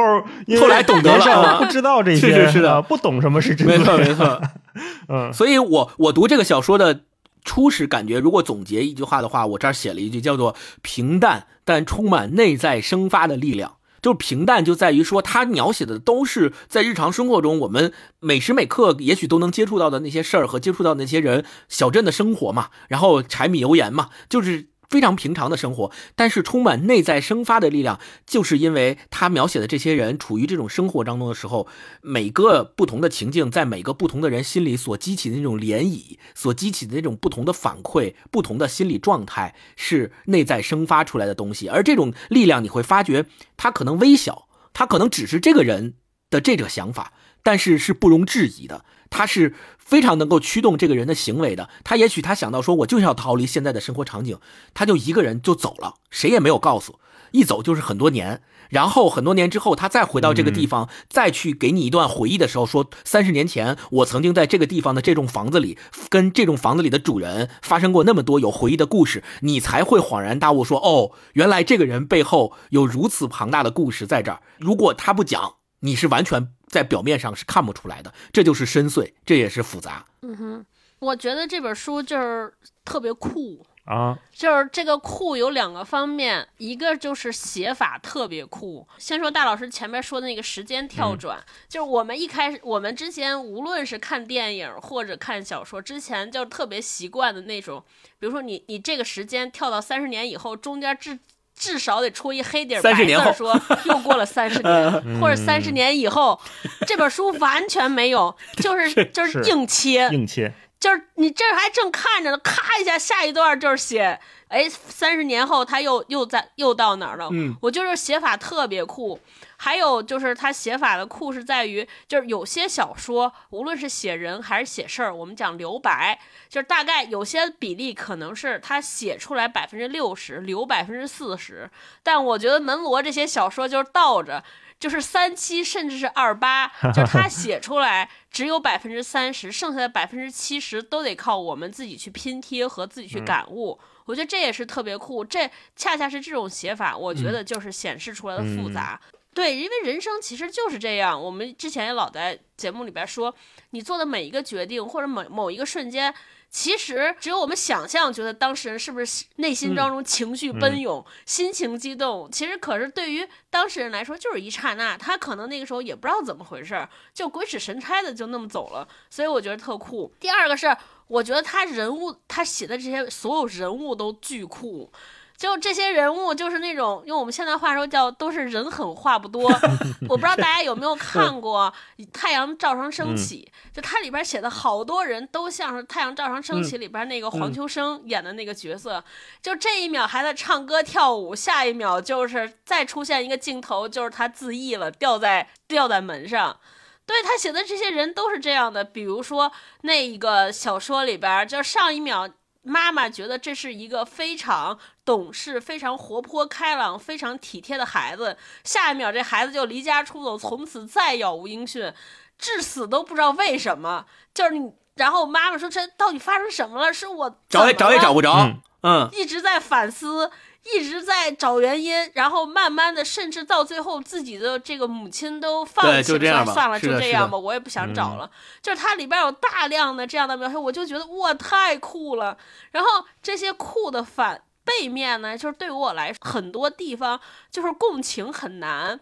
因为后来懂得了年少啊不知道这些，是是是的啊不懂什么是珍贵。没错没错。嗯 所以我我读这个小说的初始感觉，如果总结一句话的话，我这儿写了一句叫做“平淡但充满内在生发的力量”。就是平淡，就在于说，它描写的都是在日常生活中我们每时每刻也许都能接触到的那些事儿和接触到那些人，小镇的生活嘛，然后柴米油盐嘛，就是非常平常的生活，但是充满内在生发的力量，就是因为他描写的这些人处于这种生活当中的时候，每个不同的情境，在每个不同的人心里所激起的那种涟漪，所激起的那种不同的反馈，不同的心理状态，是内在生发出来的东西。而这种力量，你会发觉它可能微小，它可能只是这个人的这个想法，但是是不容置疑的。他是非常能够驱动这个人的行为的。他也许他想到说，我就是要逃离现在的生活场景，他就一个人就走了，谁也没有告诉，一走就是很多年。然后很多年之后，他再回到这个地方，再去给你一段回忆的时候，说三十年前我曾经在这个地方的这栋房子里，跟这栋房子里的主人发生过那么多有回忆的故事，你才会恍然大悟说，哦，原来这个人背后有如此庞大的故事在这儿。如果他不讲，你是完全在表面上是看不出来的，这就是深邃，这也是复杂。嗯哼，我觉得这本书就是特别酷。啊，就是这个酷有两个方面，一个就是写法特别酷。先说大老师前面说的那个时间跳转，就是我们一开始，我们之前无论是看电影或者看小说之前，就特别习惯的那种，比如说你你这个时间跳到三十年以后，中间至至少得出一黑底儿白30年后字儿说 又过了三十年，或者三十年以后，这本书完全没有，就是就是是硬切，硬切，就是你这儿还正看着呢，咔一下，下一段就是写，哎，三十年后他又又在又到哪儿了？嗯，我就是写法特别酷。还有就是他写法的酷是在于，就是有些小说，无论是写人还是写事儿，我们讲留白，就是大概有些比例可能是他写出来百分之六十，留百分之四十。但我觉得门罗这些小说就是倒着。就是三七，甚至是二八，就是他写出来只有百分之三十，剩下的百分之七十都得靠我们自己去拼贴和自己去感悟。我觉得这也是特别酷，这恰恰是这种写法，我觉得就是显示出来的复杂。对，因为人生其实就是这样。我们之前也老在节目里边说，你做的每一个决定或者某某一个瞬间，其实只有我们想象，觉得当事人是不是内心当中情绪奔涌、心情激动。其实可是对于当事人来说，就是一刹那，他可能那个时候也不知道怎么回事儿，就鬼使神差的就那么走了。所以我觉得特酷。第二个是，我觉得他人物他写的这些所有人物都巨酷。就这些人物就是那种用我们现在话说叫都是人狠话不多。我不知道大家有没有看过《太阳照常升起》，就它里边写的好多人都像是《太阳照常升起》里边那个黄秋生演的那个角色，就这一秒还在唱歌跳舞，下一秒就是再出现一个镜头，就是他自缢了，吊在吊在门上。对他写的这些人都是这样的，比如说那一个小说里边，就上一秒。妈妈觉得这是一个非常懂事、非常活泼开朗、非常体贴的孩子，下一秒这孩子就离家出走，从此再杳无音讯，至死都不知道为什么。就是你，然后妈妈说：“这到底发生什么了？是我找也找也找不着。”嗯，一直在反思。一直在找原因，然后慢慢的，甚至到最后，自己的这个母亲都放弃了，算了，就这样吧，我也不想找了。就是它里边有大量的这样的描写，我就觉得哇，太酷了。然后这些酷的反背面呢，就是对于我来说，很多地方就是共情很难，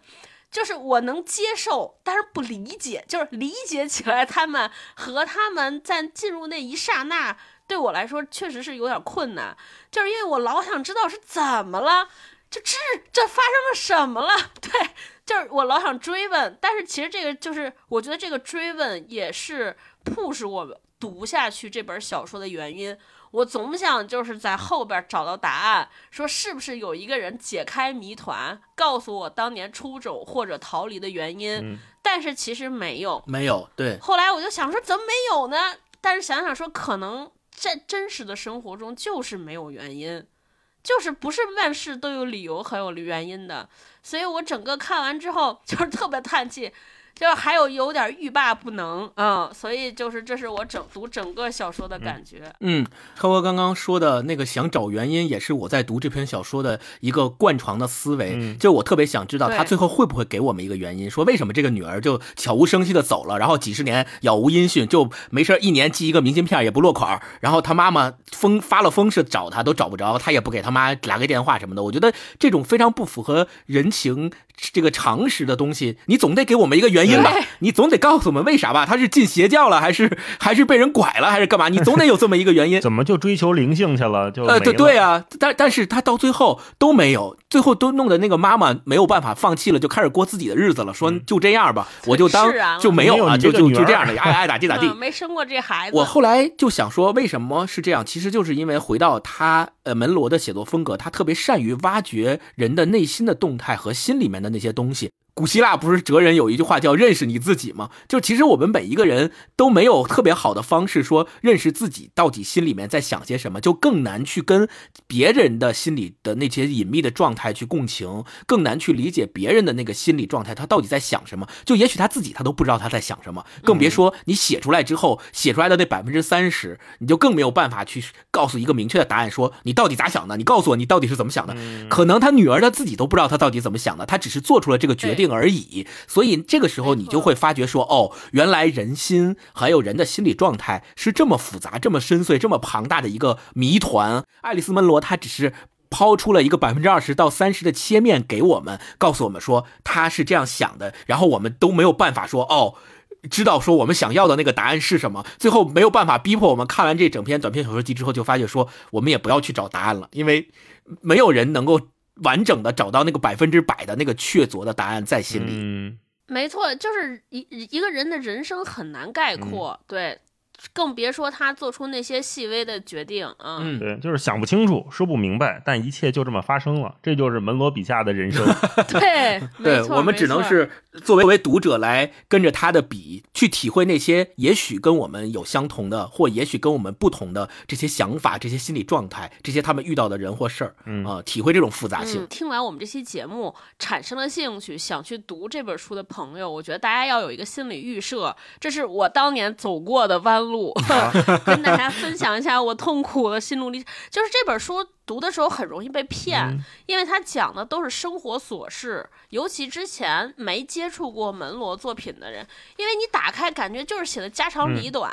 就是我能接受，但是不理解，就是理解起来他们和他们在进入那一刹那。对我来说确实是有点困难，就是因为我老想知道是怎么了，就这这发生了什么了？对，就是我老想追问，但是其实这个就是我觉得这个追问也是 push 我读下去这本小说的原因。我总想就是在后边找到答案，说是不是有一个人解开谜团，告诉我当年出走或者逃离的原因，但是其实没有，没有。对，后来我就想说怎么没有呢？但是想想说可能。在真实的生活中，就是没有原因，就是不是万事都有理由和有原因的，所以我整个看完之后，就是特别叹气。就还有有点欲罢不能，嗯，所以就是这是我整读整个小说的感觉。嗯，超哥刚刚说的那个想找原因，也是我在读这篇小说的一个惯床的思维。就我特别想知道他最后会不会给我们一个原因，说为什么这个女儿就悄无声息的走了，然后几十年杳无音讯，就没事一年寄一个明信片也不落款，然后他妈妈疯发了疯似的找他都找不着，他也不给他妈打个电话什么的。我觉得这种非常不符合人情这个常识的东西，你总得给我们一个原因。吧，你总得告诉我们为啥吧？他是进邪教了，还是还是被人拐了，还是干嘛？你总得有这么一个原因。怎么就追求灵性去了？就呃，对对啊，但但是他到最后都没有，最后都弄得那个妈妈没有办法放弃了，就开始过自己的日子了。说就这样吧，我就当就没有了，就就就这样的，爱爱咋 地咋地。没生过这孩子。我后来就想说，为什么是这样？其实就是因为回到他呃门罗的写作风格，他特别善于挖掘人的内心的动态和心里面的那些东西。古希腊不是哲人有一句话叫“认识你自己”吗？就其实我们每一个人都没有特别好的方式说认识自己到底心里面在想些什么，就更难去跟别人的心里的那些隐秘的状态去共情，更难去理解别人的那个心理状态，他到底在想什么？就也许他自己他都不知道他在想什么，更别说你写出来之后写出来的那百分之三十，你就更没有办法去告诉一个明确的答案，说你到底咋想的？你告诉我你到底是怎么想的？可能他女儿他自己都不知道他到底怎么想的，他只是做出了这个决定。而已，所以这个时候你就会发觉说，哦，原来人心还有人的心理状态是这么复杂、这么深邃、这么庞大的一个谜团。爱丽丝·门罗她只是抛出了一个百分之二十到三十的切面给我们，告诉我们说他是这样想的，然后我们都没有办法说，哦，知道说我们想要的那个答案是什么。最后没有办法逼迫我们看完这整篇短篇小说集之后，就发觉说我们也不要去找答案了，因为没有人能够。完整的找到那个百分之百的那个确凿的答案在心里。嗯，没错，就是一一个人的人生很难概括，对。更别说他做出那些细微的决定啊！嗯，对，就是想不清楚，说不明白，但一切就这么发生了，这就是门罗笔下的人生。对，对，我们只能是作为为读者来跟着他的笔去体会那些也许跟我们有相同的，或也许跟我们不同的这些想法、这些心理状态、这些他们遇到的人或事儿，啊，体会这种复杂性。听完我们这期节目，产生了兴趣，想去读这本书的朋友，我觉得大家要有一个心理预设，这是我当年走过的弯。路 跟大家分享一下我痛苦的心路历程，就是这本书读的时候很容易被骗，因为他讲的都是生活琐事，尤其之前没接触过门罗作品的人，因为你打开感觉就是写的家长里短，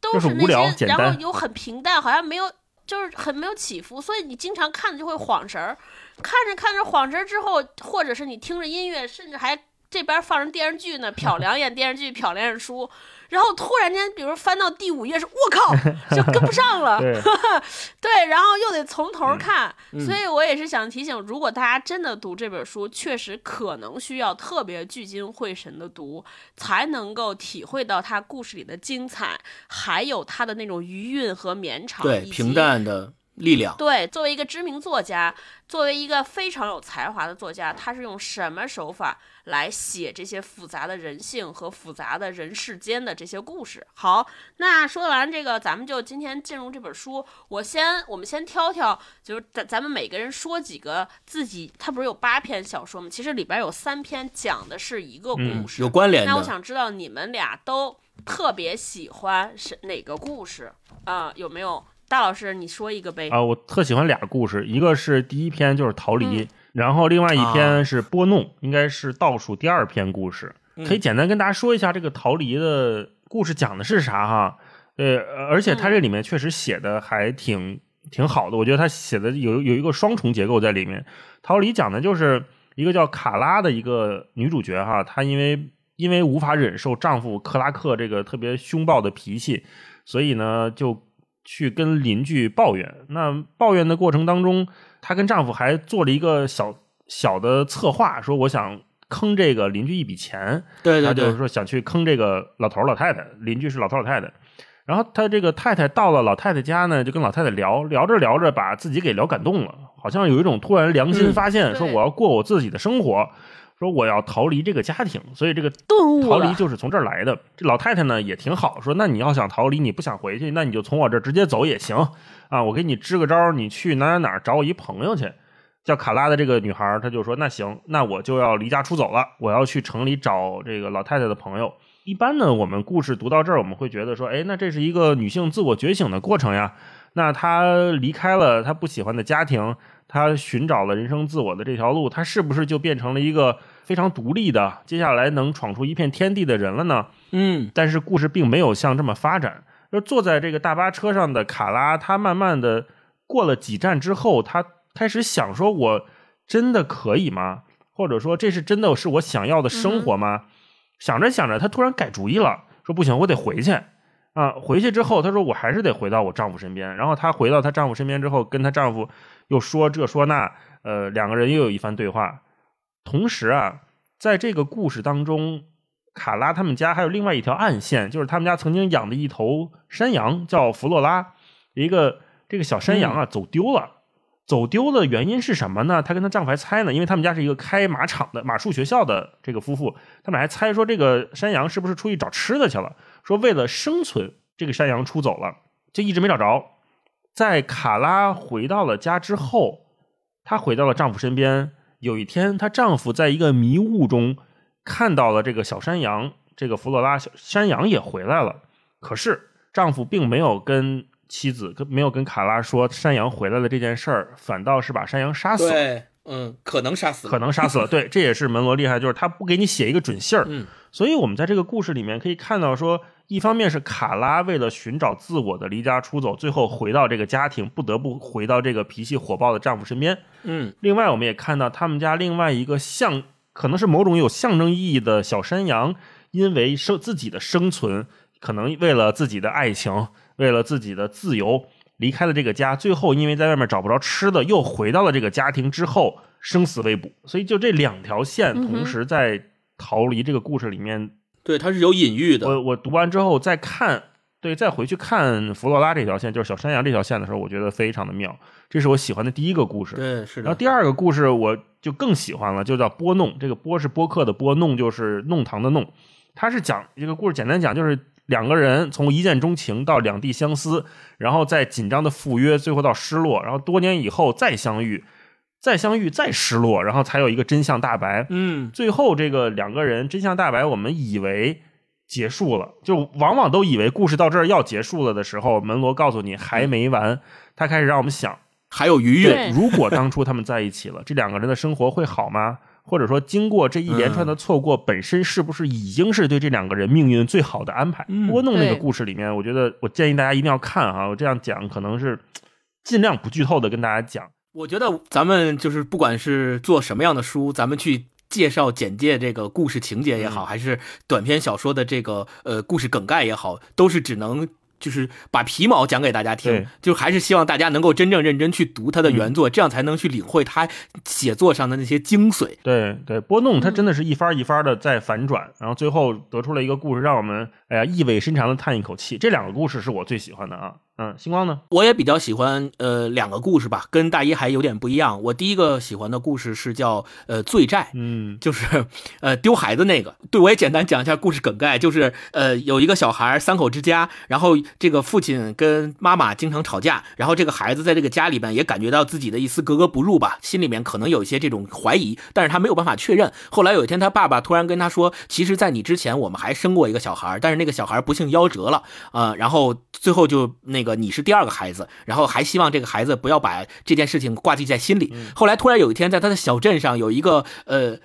都是那些，然后又很平淡，好像没有，就是很没有起伏，所以你经常看着就会晃神儿，看着看着晃神儿之后，或者是你听着音乐，甚至还。这边放着电视剧呢，瞟两眼电视剧，瞟两眼书，然后突然间，比如翻到第五页是，我靠，就跟不上了。对。对，然后又得从头看，嗯所以我也是想提醒，如果大家真的读这本书，确实可能需要特别聚精会神的读，才能够体会到它故事里的精彩，还有它的那种余韵和绵长，对平淡的力量。对，作为一个知名作家，作为一个非常有才华的作家，他是用什么手法来写这些复杂的人性和复杂的人世间的这些故事？好，那说完这个，咱们就今天进入这本书。我先，我们先挑挑，就是咱咱们每个人说几个自己，他不是有八篇小说吗？其实里边有三篇讲的是一个嗯故事。有关联的，那我想知道你们俩都特别喜欢是哪个故事啊、有没有？大老师，你说一个呗。啊，我特喜欢俩故事，一个是第一篇就是逃离，嗯然后另外一啊篇是拨弄，应该是倒数第二篇故事。可以简单跟大家说一下这个逃离的故事讲的是啥哈？呃，而且它这里面确实写的还挺挺好的，我觉得它写的有有一个双重结构在里面。逃离讲的就是一个叫卡拉的一个女主角哈，她因为因为无法忍受丈夫克拉克这个特别凶暴的脾气，所以呢就去跟邻居抱怨。那抱怨的过程当中，她跟丈夫还做了一个小小的策划，说我想坑这个邻居一笔钱。对对对，他就是说想去坑这个老头老太太，邻居是老头老太太。然后他这个太太到了老太太家呢，就跟老太太聊聊着聊着，把自己给聊感动了，好像有一种突然良心嗯发现，说我要过我自己的生活，说我要逃离这个家庭，所以这个顿悟，逃离就是从这儿来的。这老太太呢也挺好，说那你要想逃离，你不想回去，那你就从我这儿直接走也行啊，我给你支个招儿，你去哪哪哪儿找我一朋友去。叫卡拉的这个女孩儿，她就说：“那行，那我就要离家出走了，我要去城里找这个老太太的朋友。”一般呢，我们故事读到这儿，我们会觉得说：“哎，那这是一个女性自我觉醒的过程呀。那她离开了她不喜欢的家庭，她寻找了人生自我的这条路，她是不是就变成了一个非常独立的，接下来能闯出一片天地的人了呢？”嗯，但是故事并没有像这么发展。就坐在这个大巴车上的卡拉，他慢慢的过了几站之后，他开始想说：“我真的可以吗？或者说，这是真的是我想要的生活吗？”想着想着，他突然改主意了，说：“不行，我得回去。”啊，回去之后，她说：“我还是得回到我丈夫身边。”然后她回到她丈夫身边之后，跟她丈夫又说这说那，呃，两个人又有一番对话。同时啊，在这个故事当中，卡拉他们家还有另外一条暗线，就是他们家曾经养的一头山羊，叫弗洛拉。一个这个小山羊啊，走丢了。走丢的原因是什么呢？她跟她丈夫还猜呢，因为他们家是一个开马场的马术学校的这个夫妇，他们还猜说这个山羊是不是出去找吃的去了？说为了生存，这个山羊出走了，就一直没找着。在卡拉回到了家之后，她回到了丈夫身边。有一天，她丈夫在一个迷雾中看到了这个小山羊，这个弗洛拉小山羊也回来了。可是丈夫并没有跟妻子跟没有跟卡拉说山羊回来了这件事儿，反倒是把山羊杀死了。对，嗯，可能杀死了，可能杀死了。对，这也是门罗厉害，就是他不给你写一个准信儿。嗯，所以我们在这个故事里面可以看到说，一方面是卡拉为了寻找自我的离家出走，最后回到这个家庭，不得不回到这个脾气火爆的丈夫身边。嗯，另外，我们也看到他们家另外一个象，可能是某种有象征意义的小山羊，因为生自己的生存，可能为了自己的爱情，为了自己的自由，离开了这个家。最后，因为在外面找不着吃的，又回到了这个家庭之后，生死未卜。所以，就这两条线同时在逃离这个故事里面。对，它是有隐喻的，我我读完之后再看，对，再回去看弗洛拉这条线，就是小山羊这条线的时候，我觉得非常的妙。这是我喜欢的第一个故事。对，是的，然后第二个故事我就更喜欢了，就叫波弄。这个波是播客的波，弄就是弄堂的弄。它是讲这个故事，简单讲就是两个人从一见钟情到两地相思，然后再紧张的赴约，最后到失落，然后多年以后再相遇，再相遇再失落，然后才有一个真相大白。嗯，最后这个两个人真相大白，我们以为结束了，就往往都以为故事到这儿要结束了的时候，门罗告诉你还没完，他开始让我们想。还有余韵，如果当初他们在一起了，这两个人的生活会好吗？或者说，经过这一连串的错过，本身是不是已经是对这两个人命运最好的安排？嗯拨弄那个故事里面，我觉得我建议大家一定要看哈。我这样讲可能是尽量不剧透的跟大家讲。我觉得咱们就是不管是做什么样的书，咱们去介绍简介这个故事情节也好，还是短篇小说的这个呃故事梗概也好，都是只能。就是把皮毛讲给大家听，就还是希望大家能够真正认真去读他的原作，这样才能去领会他写作上的那些精髓。对对，波动他真的是一番一番的在反转，然后最后得出了一个故事，让我们哎呀意味深长的叹一口气。这两个故事是我最喜欢的啊。嗯，星光呢？我也比较喜欢呃两个故事吧，跟大一还有点不一样。我第一个喜欢的故事是叫呃罪债，嗯就是呃丢孩子那个。对我也简单讲一下故事梗概，就是呃有一个小孩三口之家，然后这个父亲跟妈妈经常吵架，然后这个孩子在这个家里边也感觉到自己的一丝格格不入吧，心里面可能有一些这种怀疑，但是他没有办法确认。后来有一天，他爸爸突然跟他说，其实，在你之前我们还生过一个小孩，但是那个小孩不幸夭折了啊、呃然后最后就那个你是第二个孩子，然后还希望这个孩子不要把这件事情挂记在心里。后来突然有一天，在他的小镇上有一个呃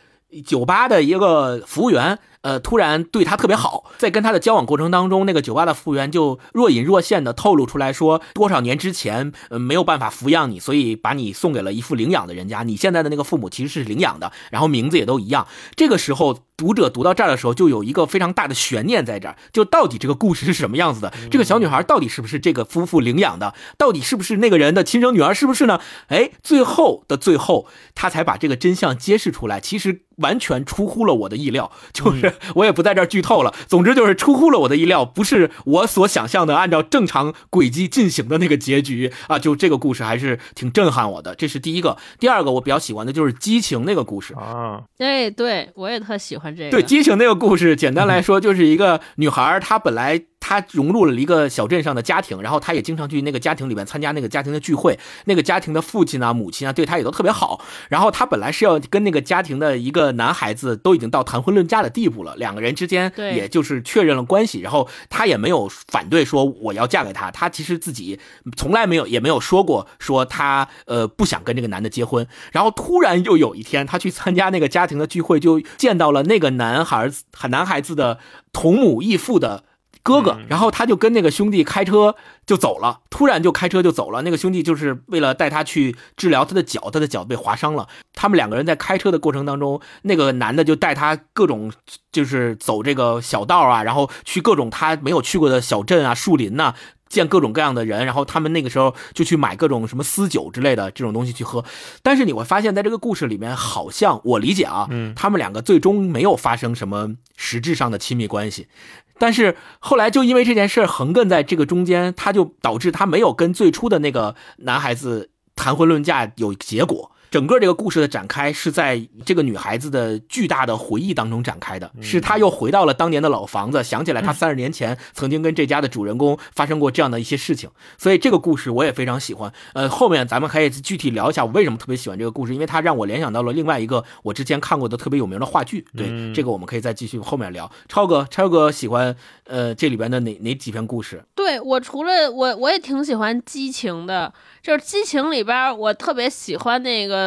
酒吧的一个服务员。呃，突然对他特别好，在跟他的交往过程当中，那个酒吧的服务员就若隐若现的透露出来说，多少年之前，呃，没有办法抚养你，所以把你送给了一副领养的人家。你现在的那个父母其实是领养的，然后名字也都一样。这个时候，读者读到这儿的时候，就有一个非常大的悬念在这儿，就到底这个故事是什么样子的？这个小女孩到底是不是这个夫妇领养的？到底是不是那个人的亲生女儿？是不是呢？哎，最后的最后，他才把这个真相揭示出来。其实完全出乎了我的意料，就是我也不在这儿剧透了。总之就是出乎了我的意料，不是我所想象的按照正常轨迹进行的那个结局啊。就这个故事还是挺震撼我的，这是第一个。第二个我比较喜欢的就是激情那个故事。啊，哎，对我也特喜欢这个。对，激情那个故事，简单来说就是一个女孩儿，她本来她融入了一个小镇上的家庭，然后她也经常去那个家庭里面参加那个家庭的聚会，那个家庭的父亲啊、母亲啊对她也都特别好。然后她本来是要跟那个家庭的一个男孩子都已经到谈婚论嫁的地步了，两个人之间也就是确认了关系，然后她也没有反对说我要嫁给他，她其实自己从来没有也没有说过说她呃不想跟这个男的结婚。然后突然又有一天，她去参加那个家庭的聚会，就见到了那个男孩子男孩子的同母异父的。哥哥，然后他就跟那个兄弟开车就走了，突然就开车就走了。那个兄弟就是为了带他去治疗他的脚，他的脚被划伤了。他们两个人在开车的过程当中，那个男的就带他各种就是走这个小道啊，然后去各种他没有去过的小镇啊、树林呐、见各种各样的人，然后他们那个时候就去买各种什么私酒之类的这种东西去喝。但是你会发现在这个故事里面，好像我理解啊，嗯他们两个最终没有发生什么实质上的亲密关系。但是后来就因为这件事横亘在这个中间，他就导致他没有跟最初的那个男孩子谈婚论嫁有结果。整个这个故事的展开是在这个女孩子的巨大的回忆当中展开的，是她又回到了当年的老房子，想起来她 三十年前曾经跟这家的主人公发生过这样的一些事情，所以这个故事我也非常喜欢。呃，后面咱们可以具体聊一下我为什么特别喜欢这个故事，因为它让我联想到了另外一个我之前看过的特别有名的话剧。对，嗯这个我们可以再继续后面聊。超哥，超哥喜欢呃这里边的哪哪几篇故事？对我除了我我也挺喜欢激情的，就是激情里边我特别喜欢那个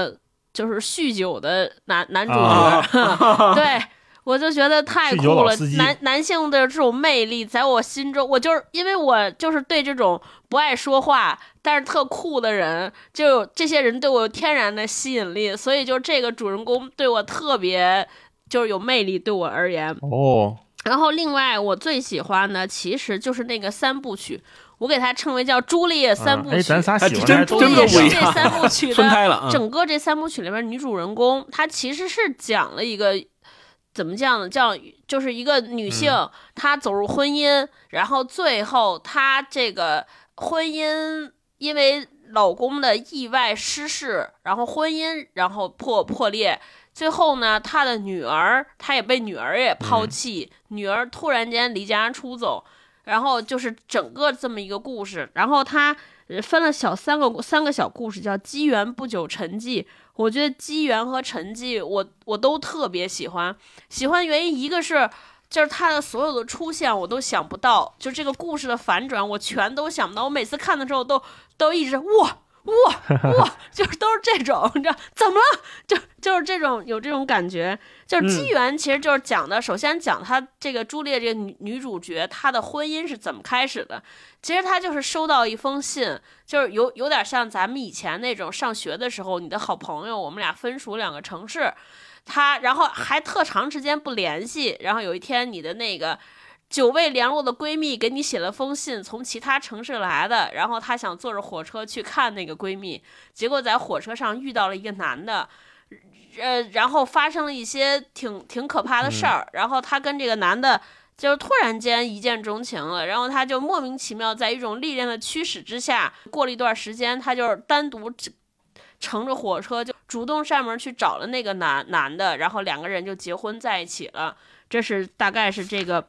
就是酗酒的男男主角，啊 对。我就觉得太酷了男男性的这种魅力，在我心中，我就是因为我就是对这种不爱说话但是特酷的人，就这些人对我有天然的吸引力，所以就这个主人公对我特别就是有魅力，对我而言。哦，然后另外我最喜欢的其实就是那个三部曲，我给它称为叫朱丽叶三部曲。哎，咱仨喜欢真还都朱丽叶是真的不一样这三部 曲的分开了啊。整个这三部曲里面，女主人公她其实是讲了一个怎么讲呢？叫就是一个女性，嗯她走入婚姻，然后最后她这个婚姻因为老公的意外失事，然后婚姻然后破破裂。最后呢，她的女儿，她也被女儿也抛弃，女儿突然间离家出走，然后就是整个这么一个故事。然后他分了小三个三个小故事，叫《机缘不久沉寂》。我觉得机缘和沉寂，我我都特别喜欢。喜欢原因一个是，就是他的所有的出现我都想不到，就这个故事的反转我全都想不到。我每次看的时候都都一直哇哇哇，就是都是这种，你知道怎么了？就就是这种有这种感觉。就是机缘，其实就是讲的，首先讲她这个朱丽这个女女主角，她的婚姻是怎么开始的。其实她就是收到一封信，就是有有点像咱们以前那种上学的时候，你的好朋友，我们俩分属两个城市。他，然后还特长时间不联系，然后有一天你的那个久未联络的闺蜜给你写了封信，从其他城市来的，然后她想坐着火车去看那个闺蜜，结果在火车上遇到了一个男的。呃，然后发生了一些挺挺可怕的事儿，然后她跟这个男的就突然间一见钟情了，然后她就莫名其妙在一种力量的驱使之下，过了一段时间，她就是单独乘着火车就主动上门去找了那个男男的，然后两个人就结婚在一起了。这是大概是这个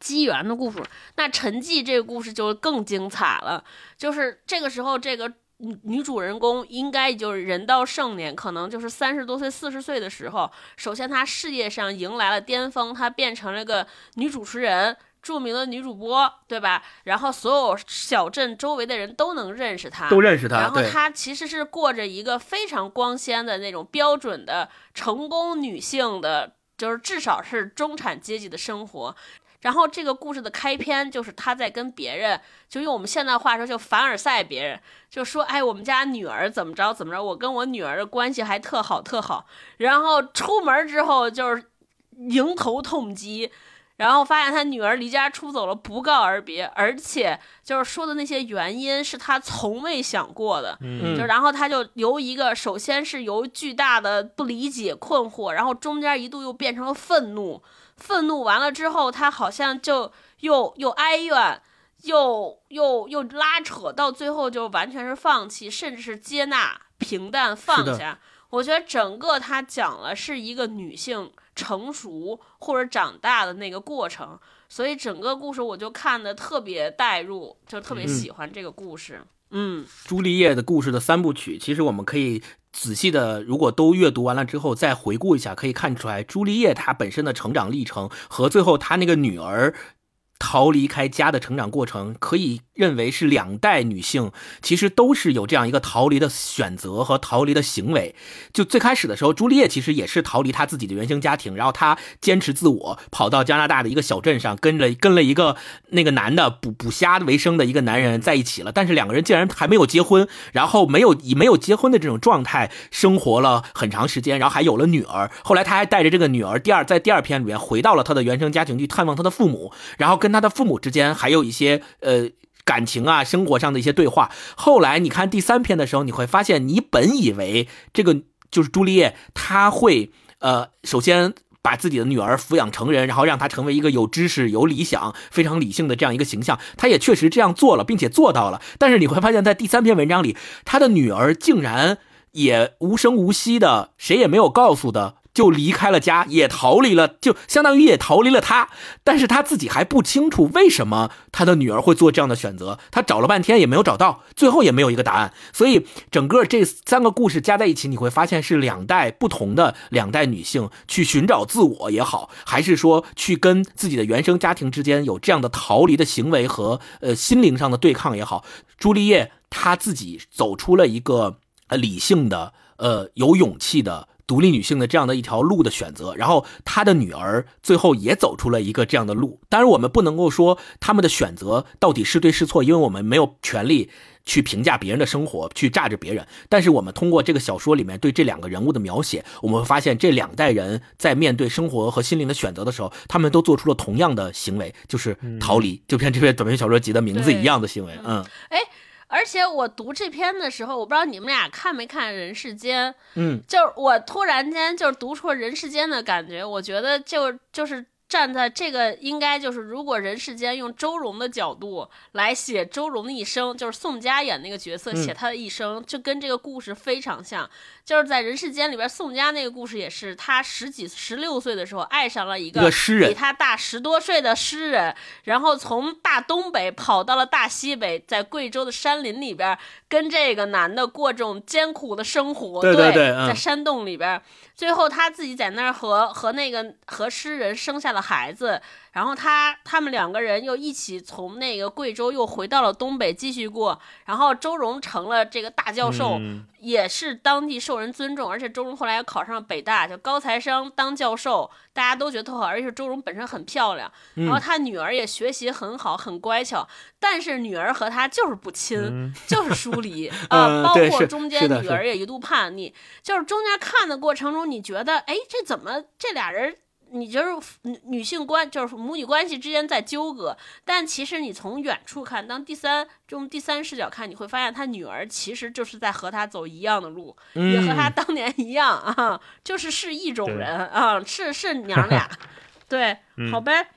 机缘的故事。那陈记这个故事就更精彩了，就是这个时候这个。女女主人公应该就是人到盛年，可能就是三十多岁、四十岁的时候。首先，她事业上迎来了巅峰，她变成了个女主持人，著名的女主播，对吧？然后，所有小镇周围的人都能认识她，都认识她。然后，她其实是过着一个非常光鲜的那种标准的成功女性的，就是至少是中产阶级的生活。然后这个故事的开篇就是他在跟别人，就用我们现在话说，就凡尔赛别人，就说，哎，我们家女儿怎么着怎么着，我跟我女儿的关系还特好特好。然后出门之后就是迎头痛击，然后发现他女儿离家出走了，不告而别，而且就是说的那些原因是他从未想过的。嗯，就然后他就由一个首先是由巨大的不理解困惑，然后中间一度又变成了愤怒。愤怒完了之后，他好像就又又哀怨，又又又拉扯，到最后就完全是放弃，甚至是接纳、平淡、放下。我觉得整个他讲了是一个女性成熟或者长大的那个过程，所以整个故事我就看的特别带入，就特别喜欢这个故事。嗯，朱丽叶的故事的三部曲，其实我们可以。仔细的，如果都阅读完了之后再回顾一下，可以看出来朱丽叶她本身的成长历程和最后她那个女儿。逃离开家的成长过程，可以认为是两代女性其实都是有这样一个逃离的选择和逃离的行为。就最开始的时候，朱丽叶其实也是逃离她自己的原生家庭，然后她坚持自我，跑到加拿大的一个小镇上，跟着跟了一个那个男的捕捕虾为生的一个男人在一起了。但是两个人竟然还没有结婚，然后没有以没有结婚的这种状态生活了很长时间，然后还有了女儿。后来他还带着这个女儿，第二在第二篇里面回到了他的原生家庭去探望他的父母，然后跟。他的父母之间还有一些呃感情啊，生活上的一些对话。后来你看第三篇的时候，你会发现，你本以为这个就是朱丽叶，她会呃首先把自己的女儿抚养成人，然后让她成为一个有知识、有理想、非常理性的这样一个形象。她也确实这样做了，并且做到了。但是你会发现在第三篇文章里，她的女儿竟然也无声无息的，谁也没有告诉的。就离开了家，也逃离了，就相当于也逃离了他。但是他自己还不清楚为什么他的女儿会做这样的选择。他找了半天也没有找到，最后也没有一个答案。所以整个这三个故事加在一起，你会发现是两代不同的两代女性去寻找自我也好，还是说去跟自己的原生家庭之间有这样的逃离的行为和呃心灵上的对抗也好。朱丽叶她自己走出了一个呃理性的呃有勇气的。独立女性的这样的一条路的选择，然后她的女儿最后也走出了一个这样的路。当然，我们不能够说他们的选择到底是对是错，因为我们没有权利去评价别人的生活，去榨着别人。但是，我们通过这个小说里面对这两个人物的描写，我们会发现这两代人在面对生活和心灵的选择的时候，他们都做出了同样的行为，就是逃离，就像这篇短篇小说集的名字一样的行为。嗯，哎。而且我读这篇的时候，我不知道你们俩看没看《人世间》，嗯，就是我突然间就是读出了《人世间》的感觉，我觉得就就是。站在这个应该就是，如果人世间用周蓉的角度来写周蓉的一生，就是宋佳演那个角色写她的一生，就跟这个故事非常像。就是在人世间里边，宋佳那个故事也是，她十几十六岁的时候爱上了一个诗人，比她大十多岁的诗人，然后从大东北跑到了大西北，在贵州的山林里边跟这个男的过这种艰苦的生活。对对对，在山洞里边，最后他自己在那儿和和那个和诗人生下。了孩子，然后他他们两个人又一起从那个贵州又回到了东北继续过，然后周荣成了这个大教授，嗯。也是当地受人尊重，而且周荣后来又考上了北大，就高材生当教授，大家都觉得特好，而且周荣本身很漂亮，然后她女儿也学习很好，很乖巧，但是女儿和他就是不亲，嗯就是疏离 啊、包括中间女儿也一度叛逆，就是中间看的过程中，你觉得，哎，这怎么这俩人？你就是女女性关，就是母女关系之间在纠葛，但其实你从远处看，当第三用第三视角看，你会发现他女儿其实就是在和他走一样的路，也和他嗯，当年一样啊，就是是一种人啊，是是娘俩，对，嗯。好呗。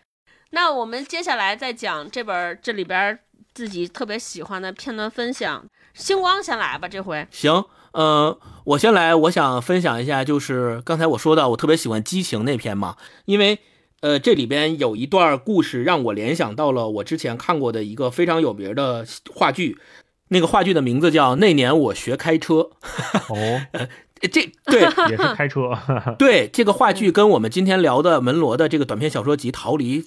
那我们接下来再讲这本儿这里边儿自己特别喜欢的片段分享。星光先来吧，这回。行，呃，我先来，我想分享一下，就是刚才我说到我特别喜欢激情那篇嘛，因为呃这里边有一段故事让我联想到了我之前看过的一个非常有名的话剧，那个话剧的名字叫《那年我学开车》。哦，呃这对也是开车，对，这个话剧跟我们今天聊的门罗的这个短篇小说集《逃离》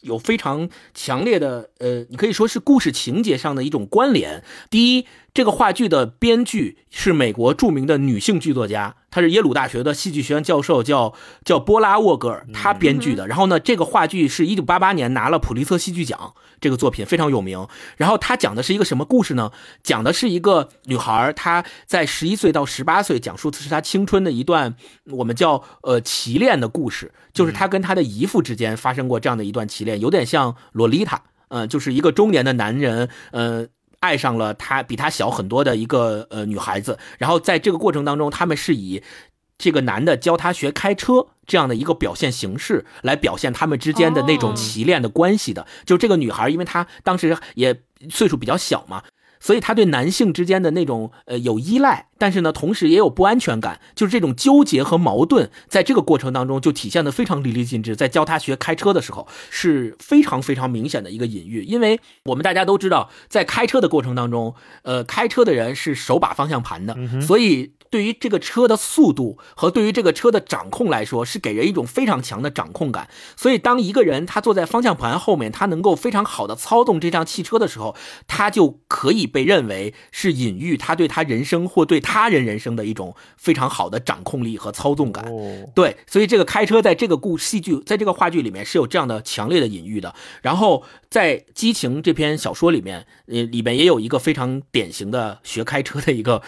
有非常强烈的，呃，你可以说是故事情节上的一种关联。第一，这个话剧的编剧是美国著名的女性剧作家，她是耶鲁大学的戏剧学院教授，叫叫波拉沃格尔，她编剧的。然后呢，这个话剧是一九八八年拿了普利策戏剧奖，这个作品非常有名。然后它讲的是一个什么故事呢？讲的是一个女孩，她在十一岁到十八岁，讲述的是她青春的一段我们叫呃奇恋的故事，就是她跟她的姨父之间发生过这样的一段奇恋，有点像洛丽塔，呃，就是一个中年的男人，呃。爱上了他比他小很多的一个呃女孩子，然后在这个过程当中，他们是以这个男的教她学开车这样的一个表现形式来表现他们之间的那种哦奇恋的关系的。就这个女孩，因为她当时也岁数比较小嘛，所以他对男性之间的那种呃有依赖，但是呢，同时也有不安全感，就是这种纠结和矛盾，在这个过程当中就体现的非常淋漓尽致。在教他学开车的时候，是非常非常明显的一个隐喻，因为我们大家都知道，在开车的过程当中，呃，开车的人是手把方向盘的，所以。对于这个车的速度和对于这个车的掌控来说，是给人一种非常强的掌控感。所以，当一个人他坐在方向盘后面，他能够非常好的操纵这辆汽车的时候，他就可以被认为是隐喻他对他人生或对他人人生的一种非常好的掌控力和操纵感。哦，对，所以这个开车在这个故戏剧，在这个话剧里面是有这样的强烈的隐喻的。然后在《激情》这篇小说里面，呃，里面也有一个非常典型的学开车的一个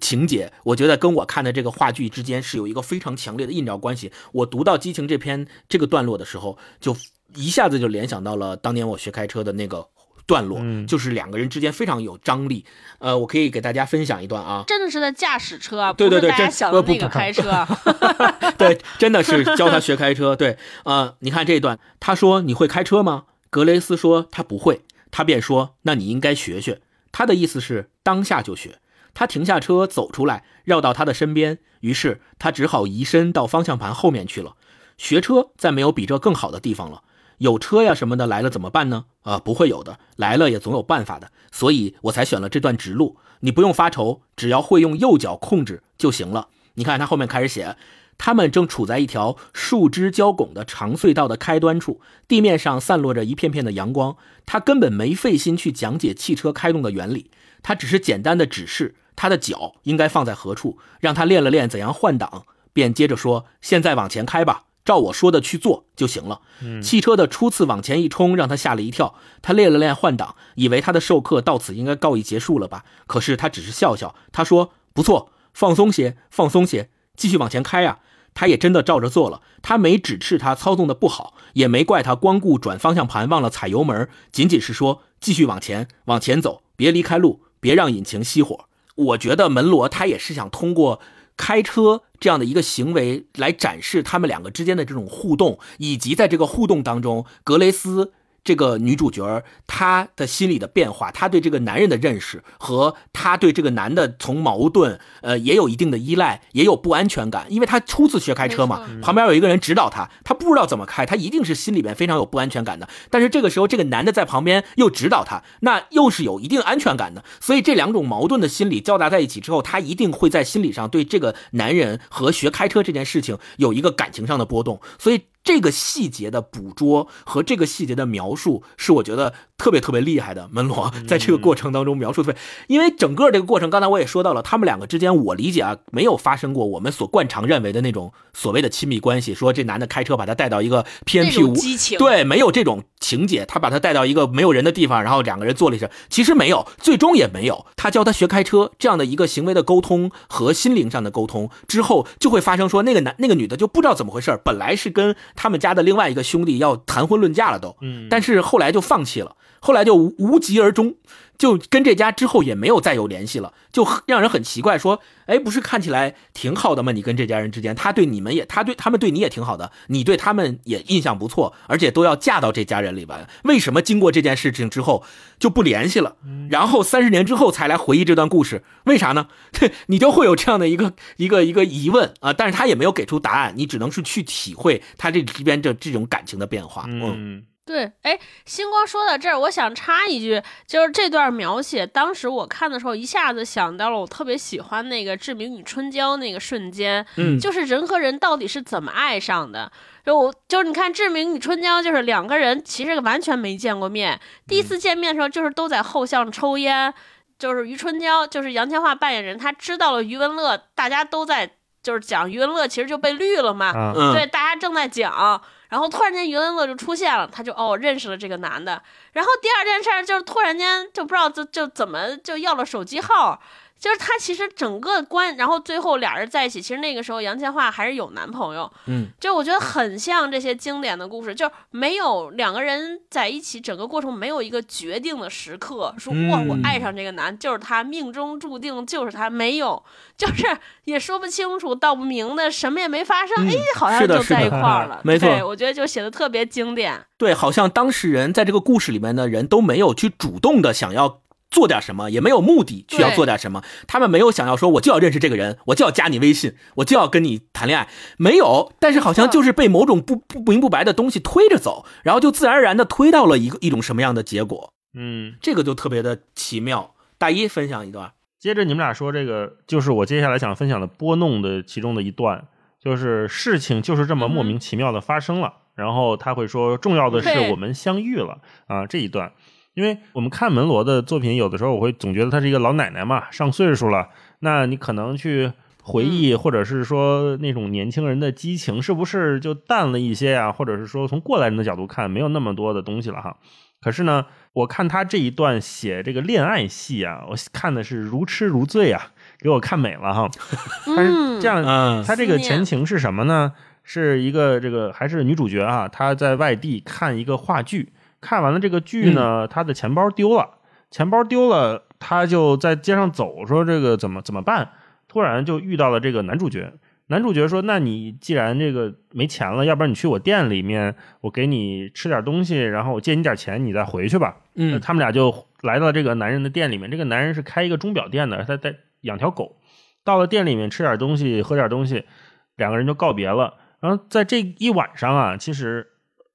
情节，我觉得跟我看的这个话剧之间是有一个非常强烈的映照关系。我读到《激情》这篇这个段落的时候，就一下子就联想到了当年我学开车的那个。段落嗯就是两个人之间非常有张力，呃，我可以给大家分享一段啊，真的是在驾驶车啊，对对对不是大家真想的那个开 车啊。对，真的是教他学开车。对，呃，你看这一段，他说你会开车吗？格雷斯说他不会，他便说那你应该学学。他的意思是当下就学。他停下车走出来，绕到他的身边，于是他只好移身到方向盘后面去了。学车再没有比这更好的地方了。有车呀什么的来了怎么办呢？啊、不会有的，来了也总有办法的。所以我才选了这段直路。你不用发愁，只要会用右脚控制就行了。你看他后面开始写，他们正处在一条树枝交拱的长隧道的开端处，地面上散落着一片片的阳光。他根本没费心去讲解汽车开动的原理，他只是简单的指示他的脚应该放在何处，让他练了练怎样换挡，便接着说：“现在往前开吧。”照我说的去做就行了。汽车的初次往前一冲，让他吓了一跳。他练了练换挡，以为他的授课到此应该告一结束了吧？可是他只是笑笑。他说：“不错，放松些，放松些，继续往前开啊、他也真的照着做了。他没指斥他操纵的不好，也没怪他光顾转方向盘忘了踩油门，仅仅是说继续往前，往前走，别离开路，别让引擎熄火。我觉得门罗他也是想通过开车这样的一个行为来展示他们两个之间的这种互动，以及在这个互动当中，格雷斯这个女主角她的心理的变化，她对这个男人的认识和她对这个男的从矛盾，呃，也有一定的依赖，也有不安全感，因为她初次学开车嘛，旁边有一个人指导她，她不知道怎么开，她一定是心里边非常有不安全感的。但是这个时候，这个男的在旁边又指导她，那又是有一定安全感的。所以这两种矛盾的心理交杂在一起之后，她一定会在心理上对这个男人和学开车这件事情有一个感情上的波动。所以。这个细节的捕捉和这个细节的描数，是我觉得特别特别厉害的。门罗在这个过程当中描述特别，因为整个这个过程，刚才我也说到了，他们两个之间，我理解啊，没有发生过我们所惯常认为的那种所谓的亲密关系。说这男的开车把他带到一个偏僻无激情，对，没有这种情节，他把他带到一个没有人的地方，然后两个人做了一下，其实没有，最终也没有。他教他学开车这样的一个行为的沟通和心灵上的沟通之后，就会发生说那个男那个女的就不知道怎么回事，本来是跟。他们家的另外一个兄弟要谈婚论嫁了，都，嗯，但是后来就放弃了，后来就无疾而终，就跟这家之后也没有再有联系了，就让人很奇怪，说，哎，不是看起来挺好的吗？你跟这家人之间，他对你们也，他对他们对你也挺好的，你对他们也印象不错，而且都要嫁到这家人里边，为什么经过这件事情之后就不联系了？然后三十年之后才来回忆这段故事，为啥呢？你就会有这样的一个一个一个疑问啊，但是他也没有给出答案，你只能是去体会他这里边这这种感情的变化，嗯。对，哎，星光说到这儿，我想插一句，就是这段描写，当时我看的时候，一下子想到了我特别喜欢那个《志明与春娇》那个瞬间，嗯，就是人和人到底是怎么爱上的？就我就是你看《志明与春娇》，就是两个人其实完全没见过面，第一次见面的时候就是都在后巷抽烟，就是余春娇，就是杨千嬅扮演人，她知道了余文乐，大家都在就是讲余文乐其实就被绿了嘛，对，大家正在讲。然后突然间，余文乐就出现了，他就哦认识了这个男的。然后第二件事就是突然间就不知道就就怎么就要了手机号。就是他其实整个关，然后最后俩人在一起。其实那个时候杨千嬅还是有男朋友，嗯，就我觉得很像这些经典的故事，就没有两个人在一起，整个过程没有一个决定的时刻，说哇我爱上这个男就是他，命中注定就是他，没有，就是也说不清楚道不明的，什么也没发生，哎，好像就在一块儿了，没错，我觉得就写的特别经典，对，好像当事人在这个故事里面的人都没有去主动的想要。做点什么也没有目的，去要做点什么。他们没有想要说，我就要认识这个人，我就要加你微信，我就要跟你谈恋爱，没有。但是好像就是被某种不不明不白的东西推着走，然后就自然而然的推到了一个一种什么样的结果。嗯，这个就特别的奇妙。大一分享一段，接着你们俩说这个，就是我接下来想分享的拨弄的其中的一段，就是事情就是这么莫名其妙的发生了。然后他会说，重要的是我们相遇了啊这一段。因为我们看门罗的作品，有的时候我会总觉得她是一个老奶奶嘛，上岁数了，那你可能去回忆，或者是说那种年轻人的激情，是不是就淡了一些呀？或者是说从过来人的角度看，没有那么多的东西了哈。可是呢，我看他这一段写这个恋爱戏啊，我看的是如痴如醉啊，给我看美了哈。但是这样，他这个前情是什么呢？是一个这个还是女主角啊？她在外地看一个话剧。看完了这个剧呢，他的钱包丢了，钱包丢了，他就在街上走，说这个怎么怎么办？突然就遇到了这个男主角，男主角说：“那你既然这个没钱了，要不然你去我店里面，我给你吃点东西，然后我借你点钱，你再回去吧。”嗯，他们俩就来到这个男人的店里面，这个男人是开一个钟表店的，他在养条狗。到了店里面吃点东西，喝点东西，两个人就告别了。然后在这一晚上啊，其实。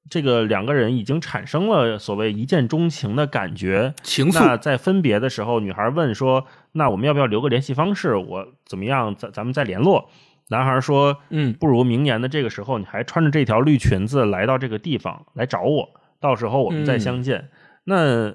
这个两个人已经产生了所谓一见钟情的感觉，情愫。那在分别的时候，女孩问说：“那我们要不要留个联系方式？我怎么样？咱咱们再联络。”男孩说：“嗯，不如明年的这个时候，你还穿着这条绿裙子来到这个地方来找我，到时候我们再相见。”那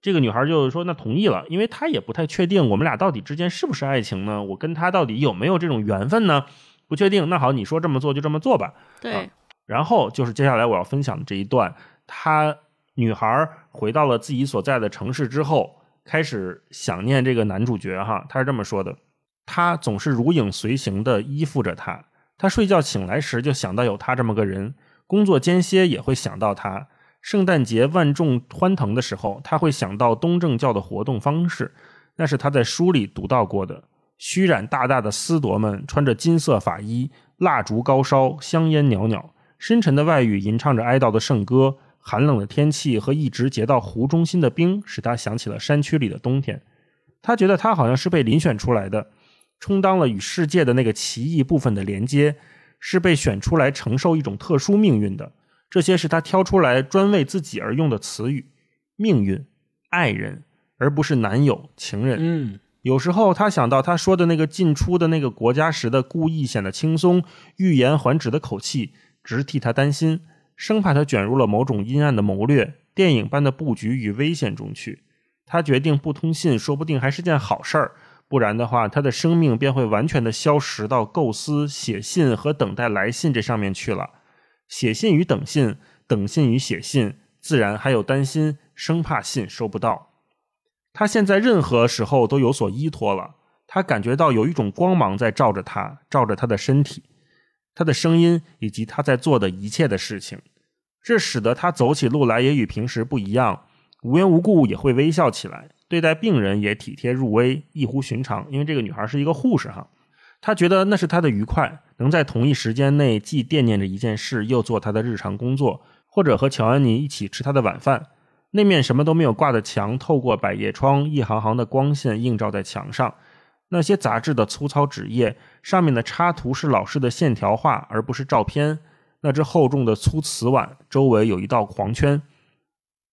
这个女孩就说：“那同意了，因为她也不太确定我们俩到底之间是不是爱情呢？我跟她到底有没有这种缘分呢？不确定。那好，你说这么做就这么做吧。”对。然后就是接下来我要分享的这一段，她女孩回到了自己所在的城市之后，开始想念这个男主角哈。她是这么说的：他总是如影随形的依附着她，她睡觉醒来时就想到有他这么个人，工作间歇也会想到他。圣诞节万众欢腾的时候，他会想到东正教的活动方式，那是他在书里读到过的。虚染大大的丝铎们穿着金色法衣，蜡烛高烧，香烟袅袅。深沉的外语吟唱着哀悼的圣歌，寒冷的天气和一直结到湖中心的冰，使他想起了山区里的冬天。他觉得他好像是被遴选出来的，充当了与世界的那个奇异部分的连接，是被选出来承受一种特殊命运的。这些是他挑出来专为自己而用的词语：命运、爱人，而不是男友、情人。嗯有时候他想到他说的那个进出的那个国家时的故意显得轻松、欲言还止的口气，直替他担心，生怕他卷入了某种阴暗的谋略、电影般的布局与危险中去。他决定不通信，说不定还是件好事儿，不然的话，他的生命便会完全的消失到构思、写信和等待来信这上面去了。写信与等信，等信与写信，自然还有担心，生怕信收不到。他现在任何时候都有所依托了。他感觉到有一种光芒在照着他，照着他的身体、他的声音以及他在做的一切的事情。这使得他走起路来也与平时不一样，无缘无故也会微笑起来，对待病人也体贴入微，异乎寻常。因为这个女孩是一个护士哈，他觉得那是他的愉快，能在同一时间内既惦念着一件事，又做他的日常工作，或者和乔安妮一起吃他的晚饭。那面什么都没有挂的墙，透过百叶窗，一行行的光线映照在墙上。那些杂志的粗糙纸页上面的插图是老式的线条画，而不是照片。那只厚重的粗瓷碗周围有一道黄圈。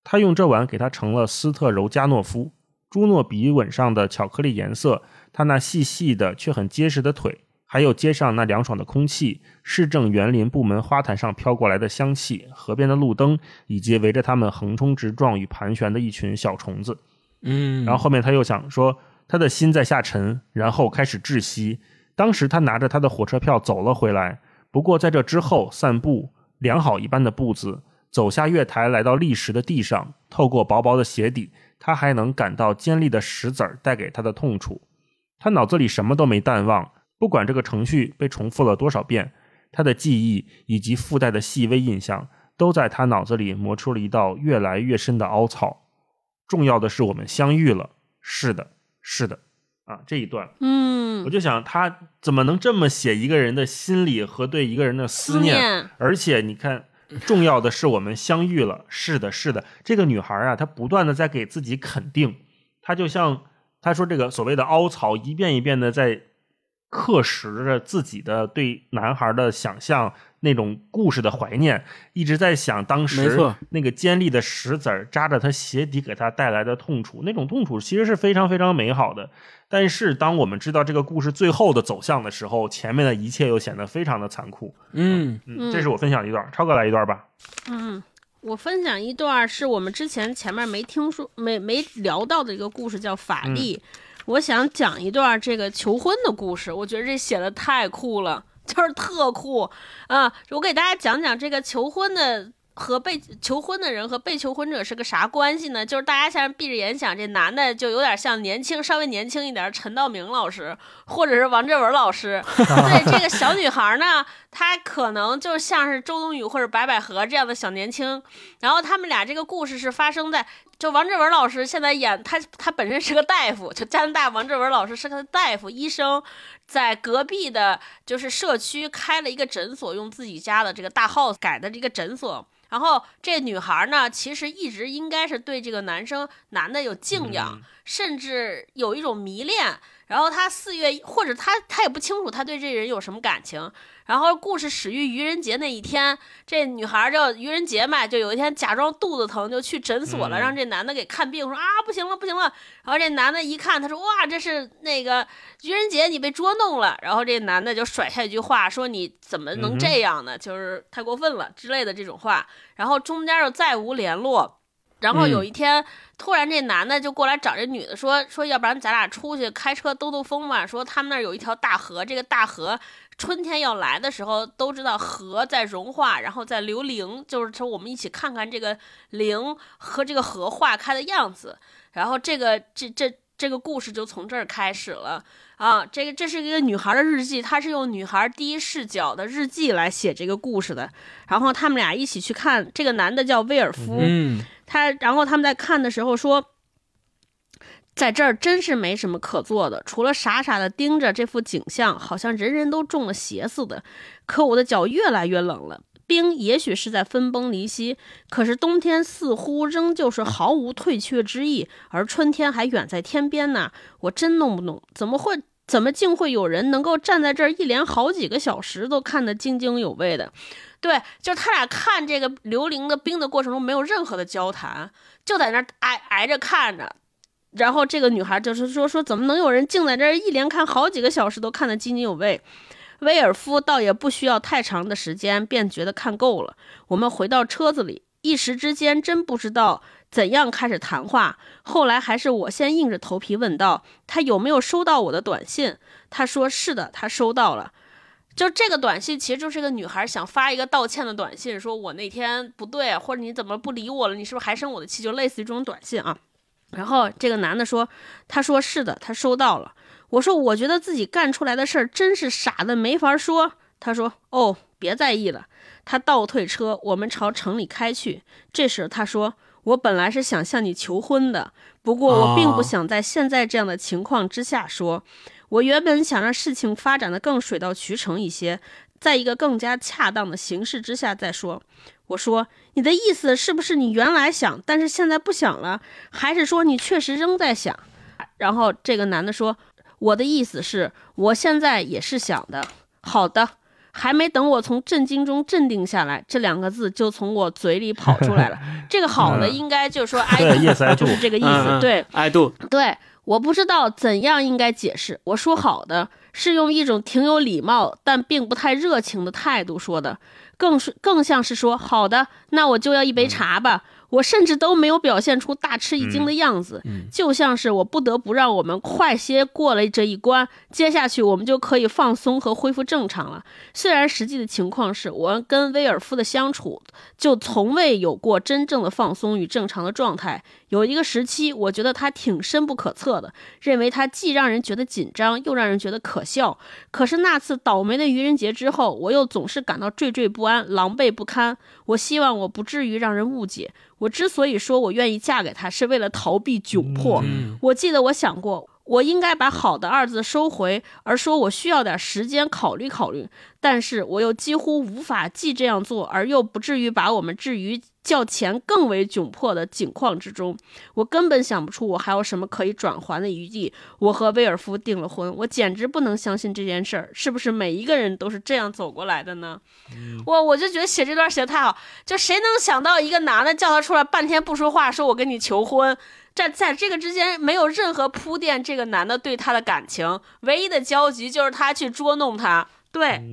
他用这碗给他盛了斯特柔加诺夫。朱诺笔吻上的巧克力颜色，他那细细的却很结实的腿，还有街上那凉爽的空气，市政园林部门花坛上飘过来的香气，河边的路灯，以及围着他们横冲直撞与盘旋的一群小虫子。嗯，然后后面他又想说，他的心在下沉，然后开始窒息。当时他拿着他的火车票走了回来，不过在这之后，散步良好一般的步子，走下月台，来到砾石的地上，透过薄薄的鞋底，他还能感到尖利的石子儿带给他的痛楚。他脑子里什么都没淡忘，不管这个程序被重复了多少遍，他的记忆以及附带的细微印象，都在他脑子里磨出了一道越来越深的凹槽。重要的是，我们相遇了。是的，是的，啊，这一段，嗯我，就想他怎么能这么写一个人的心理和对一个人的思？念，而且你看，重要的是我们相遇了。是的，是的，这个女孩啊，她不断的在给自己肯定，她就像她说这个所谓的凹槽，一遍一遍的在刻蚀着自己的对男孩的想象，那种故事的怀念，一直在想当时那个尖利的石子儿扎着他鞋底给他带来的痛楚，那种痛楚其实是非常非常美好的。但是当我们知道这个故事最后的走向的时候，前面的一切又显得非常的残酷。嗯嗯，这是我分享的一段，超哥来一段吧。嗯，我分享一段是我们之前前面没听说、没没聊到的一个故事，叫法力。我想讲一段这个求婚的故事，我觉得这写的太酷了，就是特酷啊！我给大家讲讲这个求婚的。和被求婚的人和被求婚者是个啥关系呢？就是大家现在闭着眼想，这男的就有点像年轻、稍微年轻一点陈道明老师，或者是王志文老师。对这个小女孩呢，她可能就像是周冬雨或者白百合这样的小年轻。然后他们俩这个故事是发生在，就王志文老师现在演他，他本身是个大夫，就加拿大王志文老师是个大夫医生，在隔壁的就是社区开了一个诊所，用自己家的这个大 house 改的这个诊所。然后这女孩呢，其实一直应该是对这个男生男的有敬仰，甚至有一种迷恋。然后他四月，或者他他也不清楚他对这人有什么感情。然后故事始于愚人节那一天，这女孩叫愚人节嘛，就有一天假装肚子疼就去诊所了，嗯让这男的给看病，说啊不行了不行了。然后这男的一看，他说哇这是那个愚人节你被捉弄了。然后这男的就甩下一句话说你怎么能这样呢？就是太过分了之类的这种话。然后中间又再无联络。然后有一天，突然这男的就过来找这女的说说，要不然咱俩出去开车兜兜风吧。说他们那儿有一条大河，这个大河春天要来的时候，都知道河在融化，然后在流灵，就是说我们一起看看这个灵和这个河化开的样子。然后这个这这这个故事就从这儿开始了啊。这个这是一个女孩的日记，她是用女孩第一视角的日记来写这个故事的。然后他们俩一起去看，这个男的叫威尔夫。嗯他，然后他们在看的时候说，在这儿真是没什么可做的，除了傻傻的盯着这幅景象，好像人人都中了邪似的。可我的脚越来越冷了，冰也许是在分崩离析，可是冬天似乎仍旧是毫无退却之意，而春天还远在天边呢。我真弄不懂，怎么会，怎么竟会有人能够站在这儿一连好几个小时都看得津津有味的？对，就他俩看这个刘伶的冰的过程中，没有任何的交谈，就在那儿挨挨着看着。然后这个女孩就是说说，怎么能有人静在这儿一连看好几个小时都看得津津有味？威尔夫倒也不需要太长的时间，便觉得看够了。我们回到车子里，一时之间真不知道怎样开始谈话。后来还是我先硬着头皮问道：“他有没有收到我的短信？”他说：“是的，他收到了。”就这个短信，其实就是个女孩想发一个道歉的短信，说我那天不对，或者你怎么不理我了？你是不是还生我的气？就类似于这种短信啊。然后这个男的说：“他说是的，他收到了。”我说：“我觉得自己干出来的事儿真是傻的没法说。”他说：“哦，别在意了。”他倒退车，我们朝城里开去。这时他说：“我本来是想向你求婚的，不过我并不想在现在这样的情况之下说。我原本想让事情发展的更水到渠成一些，在一个更加恰当的形式之下再说。”我说：“你的意思是不是你原来想，但是现在不想了？还是说你确实仍在想？”然后这个男的说：“我的意思是，我现在也是想的。”好的，还没等我从震惊中镇定下来，这两个字就从我嘴里跑出来了。这个“好的”应该就是说 “I do”，就是这个意思。对，I do。对，我不知道怎样应该解释。我说“好的”是用一种挺有礼貌但并不太热情的态度说的。更是更像是说，好的，那我就要一杯茶吧。我甚至都没有表现出大吃一惊的样子，就像是我不得不让我们快些过了这一关，接下去我们就可以放松和恢复正常了。虽然实际的情况是我跟威尔夫的相处就从未有过真正的放松与正常的状态。有一个时期，我觉得他挺深不可测的，认为他既让人觉得紧张，又让人觉得可笑。可是那次倒霉的愚人节之后，我又总是感到惴惴不安、狼狈不堪。我希望我不至于让人误解。我之所以说我愿意嫁给他，是为了逃避窘迫。我记得我想过，我应该把“好的”二字收回，而说我需要点时间考虑考虑。但是我又几乎无法既这样做，而又不至于把我们置于较前更为窘迫的境况之中。我根本想不出我还有什么可以转还的余地。我和威尔夫订了婚，我简直不能相信这件事儿。是不是每一个人都是这样走过来的呢？我我就觉得写这段写的太好。就谁能想到一个男的叫他出来半天不说话，说我跟你求婚，在在这个之间没有任何铺垫，这个男的对她的感情，唯一的交集就是他去捉弄她。对，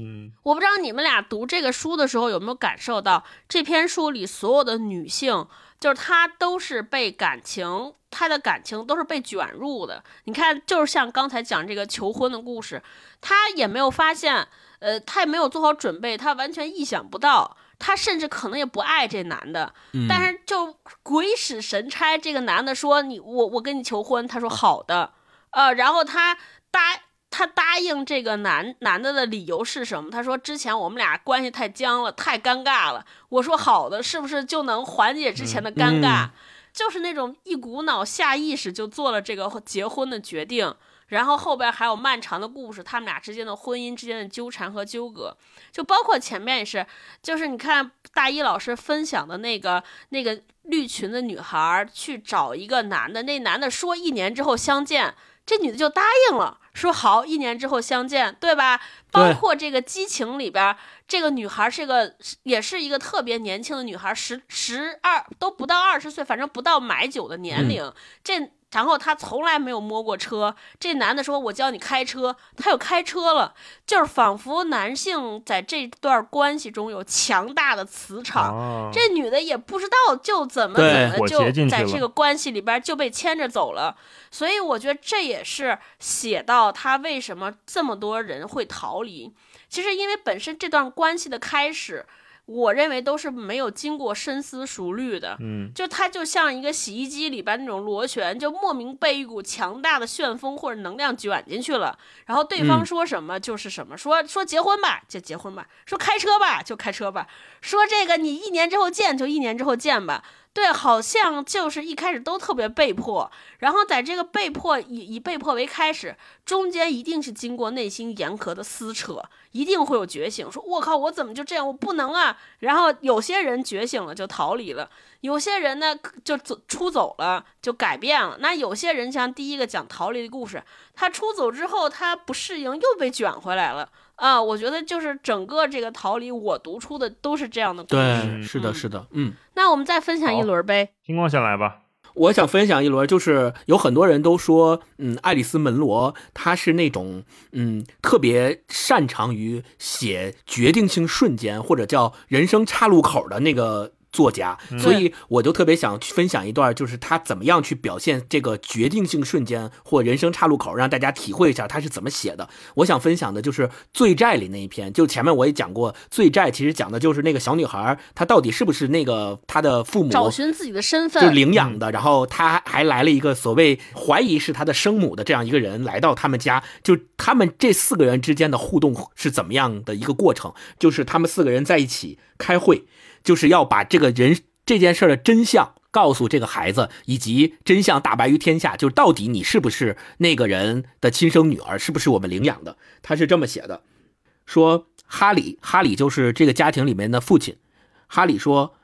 我不知道你们俩读这个书的时候有没有感受到，这篇书里所有的女性，就是她都是被感情，她的感情都是被卷入的。你看，就是像刚才讲这个求婚的故事，她也没有发现，呃，她也没有做好准备，她完全意想不到，她甚至可能也不爱这男的，但是就鬼使神差，这个男的说你我我跟你求婚，她说好的，呃，然后她答。她答应这个男男的的理由是什么？她说之前我们俩关系太僵了，太尴尬了。我说好的，是不是就能缓解之前的尴尬？就是那种一股脑下意识就做了这个结婚的决定，然后后边还有漫长的故事，他们俩之间的婚姻之间的纠缠和纠葛，就包括前面也是，就是你看大一老师分享的那个那个绿裙的女孩去找一个男的，那男的说一年之后相见。这女的就答应了，说好，一年之后相见，对吧？包括这个激情里边，这个女孩是个，也是一个特别年轻的女孩，十十二都不到二十岁，反正不到买酒的年龄。这。然后他从来没有摸过车，这男的说：“我教你开车。”他又开车了，就是仿佛男性在这段关系中有强大的磁场。这女的也不知道就怎么怎么就在这个关系里边就被牵着走了。所以我觉得这也是写到他为什么这么多人会逃离。其实因为本身这段关系的开始。我认为都是没有经过深思熟虑的，嗯，就它就像一个洗衣机里边那种螺旋，就莫名被一股强大的旋风或者能量卷进去了。然后对方说什么就是什么，说说结婚吧就结婚吧，说开车吧就开车吧，说这个你一年之后见就一年之后见吧。对，好像就是一开始都特别被迫，然后在这个被迫以以被迫为开始，中间一定是经过内心严苛的撕扯，一定会有觉醒，说我靠，我怎么就这样，我不能啊！然后有些人觉醒了就逃离了，有些人呢就走出走了就改变了。那有些人像第一个讲逃离的故事，他出走之后他不适应，又被卷回来了。啊，我觉得就是整个这个逃离，我读出的都是这样的故事。对，是的，是的，嗯。那我们再分享一轮呗。星光先来吧。我想分享一轮，就是有很多人都说，嗯，爱丽丝·门罗她是那种，嗯，特别擅长于写决定性瞬间或者叫人生岔路口的那个。作家，所以我就特别想分享一段，就是他怎么样去表现这个决定性瞬间或人生岔路口，让大家体会一下他是怎么写的。我想分享的就是《罪债》里那一篇，就前面我也讲过，《罪债》其实讲的就是那个小女孩，她到底是不是那个她的父母找寻自己的身份，就领养的，然后她还来了一个所谓怀疑是她的生母的这样一个人来到他们家，就他们这四个人之间的互动是怎么样的一个过程？就是他们四个人在一起开会。就是要把这个人这件事的真相告诉这个孩子，以及真相大白于天下，就是到底你是不是那个人的亲生女儿，是不是我们领养的？他是这么写的，说哈里，哈里就是这个家庭里面的父亲。哈里说，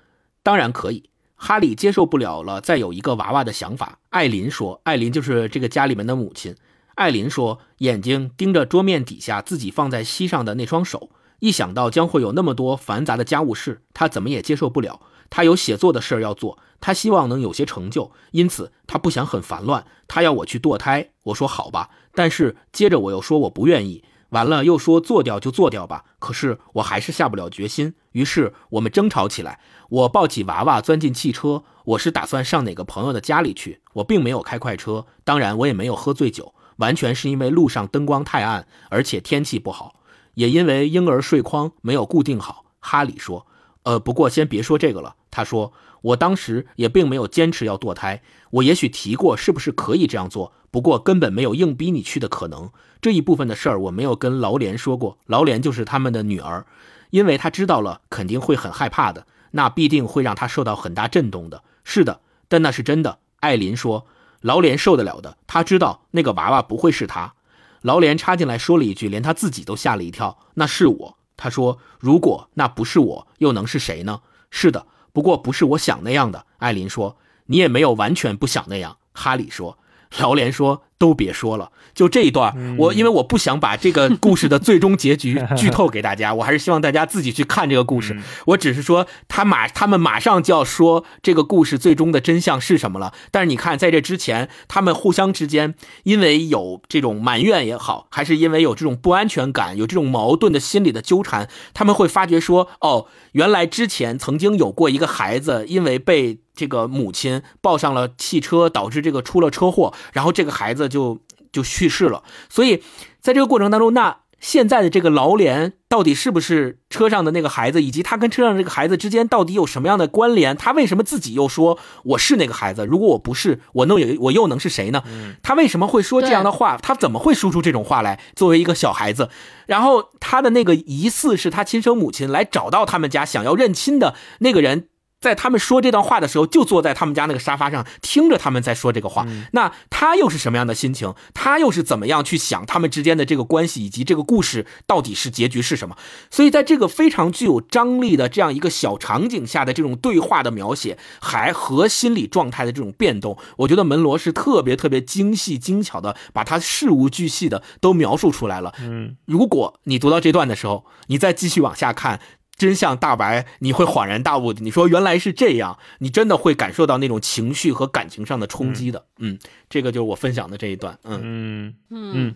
当然可以。哈里接受不了了再有一个娃娃的想法。艾琳说，艾琳就是这个家里面的母亲。艾琳说，眼睛盯着桌面底下自己放在膝上的那双手。一想到将会有那么多繁杂的家务事，他怎么也接受不了。他有写作的事儿要做，他希望能有些成就，因此他不想很烦乱。他要我去堕胎，我说好吧。但是接着我又说我不愿意，完了又说做掉就做掉吧。可是我还是下不了决心。于是我们争吵起来。我抱起娃娃钻进汽车，我是打算上哪个朋友的家里去。我并没有开快车，当然我也没有喝醉酒，完全是因为路上灯光太暗，而且天气不好。也因为婴儿睡筐没有固定好，哈里说：“呃，不过先别说这个了。”他说：“我当时也并没有坚持要堕胎，我也许提过是不是可以这样做，不过根本没有硬逼你去的可能。这一部分的事儿我没有跟劳莲说过，劳莲就是他们的女儿，因为他知道了肯定会很害怕的，那必定会让他受到很大震动的。是的，但那是真的。”艾琳说：“劳莲受得了的，他知道那个娃娃不会是他。”劳连插进来说了一句，连他自己都吓了一跳。那是我，他说：“如果那不是我，又能是谁呢？”是的，不过不是我想那样的。艾琳说：“你也没有完全不想那样。”哈里说。劳连说：“都别说了，就这一段，我因为我不想把这个故事的最终结局 剧透给大家，我还是希望大家自己去看这个故事。我只是说，他马他们马上就要说这个故事最终的真相是什么了。但是你看，在这之前，他们互相之间因为有这种埋怨也好，还是因为有这种不安全感，有这种矛盾的心理的纠缠，他们会发觉说，哦，原来之前曾经有过一个孩子，因为被。这个母亲抱上了汽车，导致这个出了车祸，然后这个孩子就就去世了。所以在这个过程当中，那现在的这个劳莲到底是不是车上的那个孩子，以及他跟车上这个孩子之间到底有什么样的关联？他为什么自己又说我是那个孩子？如果我不是，我能有我又能是谁呢？他为什么会说这样的话？他怎么会说出这种话来？作为一个小孩子，然后他的那个疑似是他亲生母亲来找到他们家，想要认亲的那个人。在他们说这段话的时候，就坐在他们家那个沙发上，听着他们在说这个话。那他又是什么样的心情？他又是怎么样去想他们之间的这个关系，以及这个故事到底是结局是什么？所以，在这个非常具有张力的这样一个小场景下的这种对话的描写，还和心理状态的这种变动，我觉得门罗是特别特别精细精巧的，把他事无巨细的都描述出来了。嗯，如果你读到这段的时候，你再继续往下看。真相大白，你会恍然大悟的。你说原来是这样，你真的会感受到那种情绪和感情上的冲击的。嗯，这个就是我分享的这一段。嗯嗯嗯，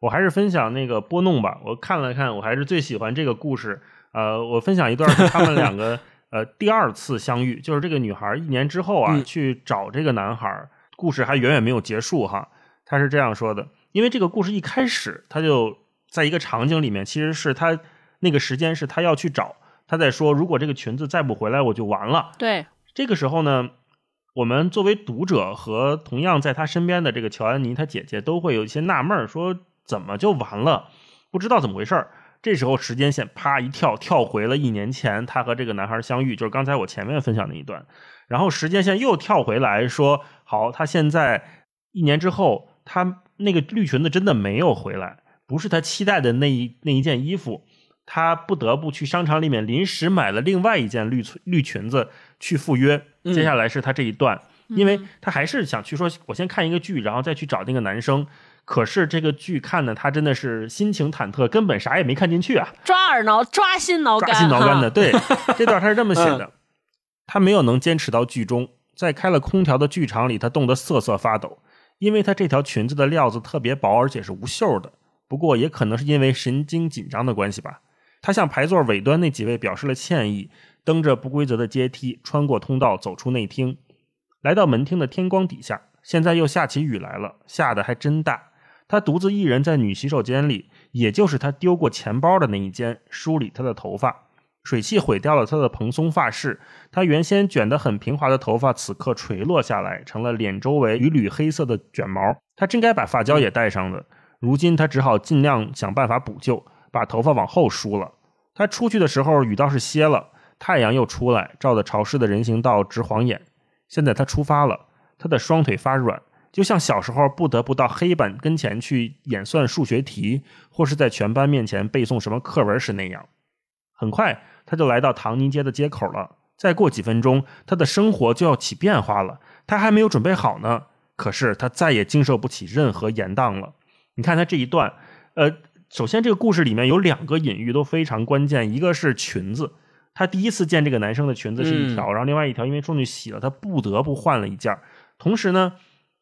我还是分享那个拨弄吧。我看了看，我还是最喜欢这个故事。呃，我分享一段是他们两个 呃第二次相遇，就是这个女孩一年之后啊去找这个男孩，故事还远远没有结束哈。他是这样说的，因为这个故事一开始他就在一个场景里面，其实是他。那个时间是他要去找，他在说，如果这个裙子再不回来，我就完了。对，这个时候呢，我们作为读者和同样在他身边的这个乔安妮，他姐姐都会有一些纳闷，说怎么就完了？不知道怎么回事儿。这时候时间线啪一跳，跳回了一年前，他和这个男孩相遇，就是刚才我前面分享那一段。然后时间线又跳回来说，好，他现在一年之后，他那个绿裙子真的没有回来，不是他期待的那一那一件衣服，他不得不去商场里面临时买了另外一件绿绿裙子去赴约。嗯接下来是他这一段，因为他还是想去说，我先看一个剧，然后再去找那个男生。可是这个剧看的他真的是心情忐忑，根本啥也没看进去啊。抓耳挠，抓心挠肝，抓心挠肝的。对，这段他是这么写嗯的，他没有能坚持到剧中，在开了空调的剧场里，他冻得瑟瑟发抖，因为他这条裙子的料子特别薄，而且是无袖的。不过也可能是因为神经紧张的关系吧。他向排座尾端那几位表示了歉意，蹬着不规则的阶梯，穿过通道，走出内厅，来到门厅的天光底下。现在又下起雨来了，下的还真大。他独自一人在女洗手间里，也就是他丢过钱包的那一间，梳理他的头发。水汽毁掉了他的蓬松发饰，他原先卷得很平滑的头发，此刻垂落下来，成了脸周围缕缕黑色的卷毛。他真该把发胶也带上的，如今他只好尽量想办法补救，把头发往后梳了。他出去的时候，雨倒是歇了，太阳又出来，照得潮湿的人行道直晃眼。现在他出发了，他的双腿发软，就像小时候不得不到黑板跟前去演算数学题，或是在全班面前背诵什么课文时那样。很快，他就来到唐尼街的街口了。再过几分钟，他的生活就要起变化了。他还没有准备好呢，可是他再也经受不起任何延宕了。你看他这一段，呃，首先这个故事里面有两个隐喻都非常关键，一个是裙子。她第一次见这个男生的裙子是一条，然后另外一条因为出去洗了，她不得不换了一件儿。同时呢，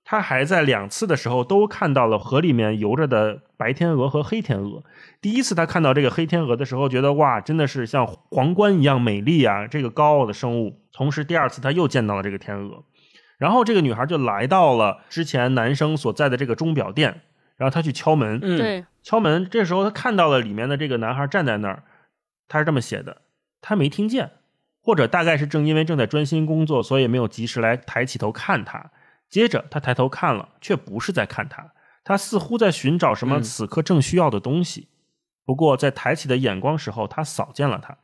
她还在两次的时候都看到了河里面游着的白天鹅和黑天鹅。第一次她看到这个黑天鹅的时候，觉得哇，真的是像皇冠一样美丽啊，这个高傲的生物。同时，第二次她又见到了这个天鹅，然后这个女孩就来到了之前男生所在的这个钟表店，然后他去敲门，嗯，敲门，这时候他看到了里面的这个男孩站在那儿，他是这么写的，他没听见，或者大概是正因为正在专心工作，所以没有及时来抬起头看他。接着他抬头看了，却不是在看他，他似乎在寻找什么嗯此刻正需要的东西。不过在抬起的眼光时候，他扫见了他，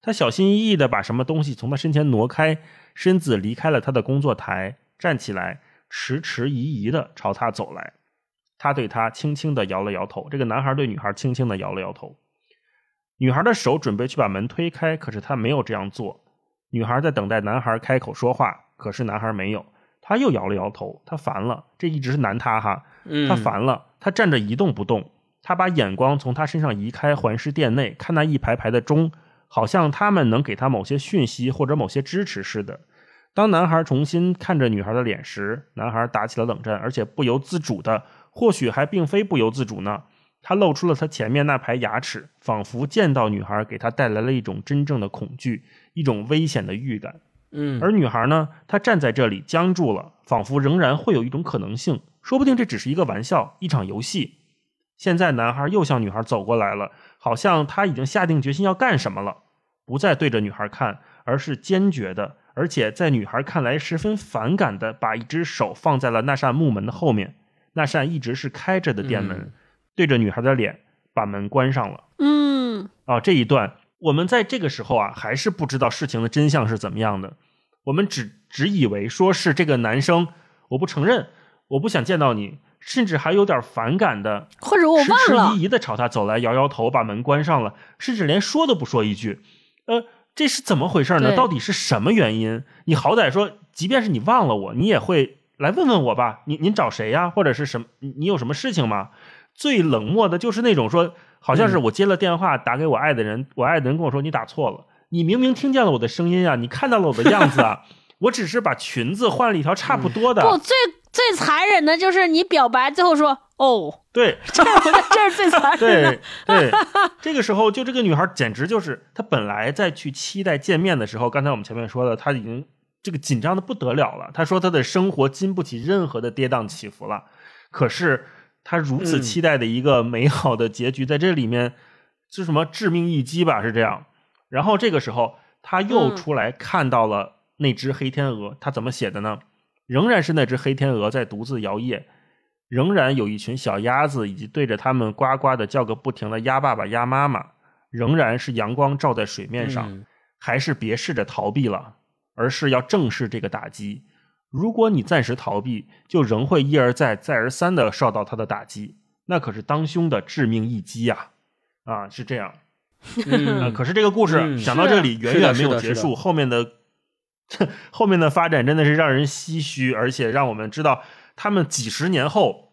他小心翼翼地把什么东西从他身前挪开，身子离开了他的工作台，站起来，迟迟疑疑地朝他走来。他对他轻轻地摇了摇头，这个男孩对女孩轻轻地摇了摇头。女孩的手准备去把门推开，可是他没有这样做。女孩在等待男孩开口说话，可是男孩没有。他又摇了摇头，他烦了，这一直是难他哈。嗯，他烦了，他站着一动不动。他把眼光从他身上移开，环视店内，看那一排排的钟，好像他们能给他某些讯息或者某些支持似的。当男孩重新看着女孩的脸时，男孩打起了冷战，而且不由自主的，或许还并非不由自主呢。他露出了他前面那排牙齿，仿佛见到女孩给他带来了一种真正的恐惧，一种危险的预感。嗯，而女孩呢，她站在这里僵住了，仿佛仍然会有一种可能性，说不定这只是一个玩笑，一场游戏。现在男孩又向女孩走过来了，好像他已经下定决心要干什么了，不再对着女孩看，而是坚决的，而且在女孩看来十分反感的，把一只手放在了那扇木门的后面，那扇一直是开着的店门，嗯对着女孩的脸把门关上了。嗯，啊，这一段我们在这个时候啊，还是不知道事情的真相是怎么样的。我们只只以为说是这个男生，我不承认，我不想见到你，甚至还有点反感的，或者我迟迟忘了疑，疑的朝他走来，摇摇头，把门关上了，甚至连说都不说一句。呃，这是怎么回事呢？到底是什么原因？你好歹说，即便是你忘了我，你也会来问问我吧？您您找谁呀？或者是什么？你你有什么事情吗？最冷漠的就是那种说，好像是我接了电话打给我爱的人，我爱的人跟我说你打错了，你明明听见了我的声音啊，你看到了我的样子啊，我只是把裙子换了一条差不多的，不最最残忍的就是你表白，最后说哦，对，这这是最残忍的。对对，这个时候就这个女孩简直就是，她本来在去期待见面的时候，刚才我们前面说的，她已经这个紧张的不得了了。他说他的生活经不起任何的跌宕起伏了，可是他如此嗯期待的一个美好的结局，在这里面是什么致命一击吧？是这样。然后这个时候，他又嗯出来看到了那只黑天鹅，他怎么写的呢？仍然是那只黑天鹅在独自摇曳，仍然有一群小鸭子，以及对着它们呱呱的叫个不停的鸭爸爸、鸭妈妈，仍然是阳光照在水面上，嗯还是别试着逃避了。而是要正视这个打击。如果你暂时逃避，就仍会一而再、再而三的受到他的打击，那可是当胸的致命一击呀！啊，是这样。嗯呃，可是这个故事嗯讲到这里远远没有结束，后面的后面的发展真的是让人唏嘘，而且让我们知道他们几十年后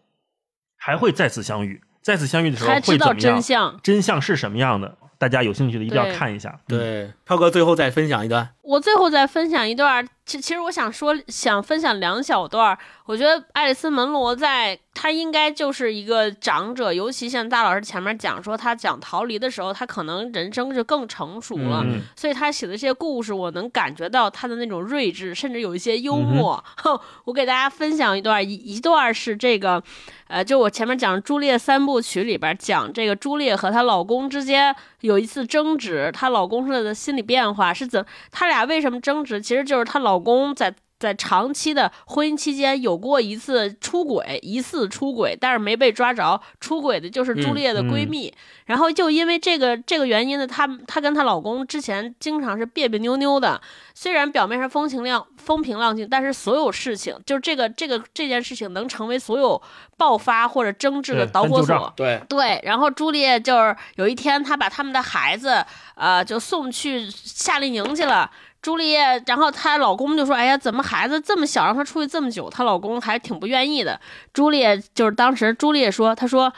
还会再次相遇，再次相遇的时候会怎么样真？相。真相是什么样的？大家有兴趣的一定要看一下。嗯，对，涛哥最后再分享一段。我最后再分享一段，其其实我想说，想分享两小段。我觉得爱丽丝·门罗在他应该就是一个长者，尤其像大老师前面讲说他讲逃离的时候，他可能人生就更成熟了，嗯所以他写的这些故事，我能感觉到他的那种睿智，甚至有一些幽默。哼，我给大家分享一段，一一段是这个，呃，就我前面讲《朱丽叶三部曲》里边讲这个朱丽叶和她老公之间有一次争执，她老公是的心理变化是怎，他俩为什么争执？其实就是她老公在。在长期的婚姻期间有过一次出轨，疑似出轨，但是没被抓着。出轨的就是朱丽叶的闺蜜，然后就因为这个这个原因呢，她她跟她老公之前经常是别别扭扭的，虽然表面上风情浪风平浪静，但是所有事情，就这个这个这件事情能成为所有爆发或者争执的导火索。对，对，然后朱丽叶就是有一天，她把他们的孩子，呃，就送去夏令营去了。朱丽叶，然后她老公就说：“哎呀，怎么孩子这么小，让她出去这么久？”她老公还挺不愿意的。朱丽叶就是当时朱丽叶说：“她说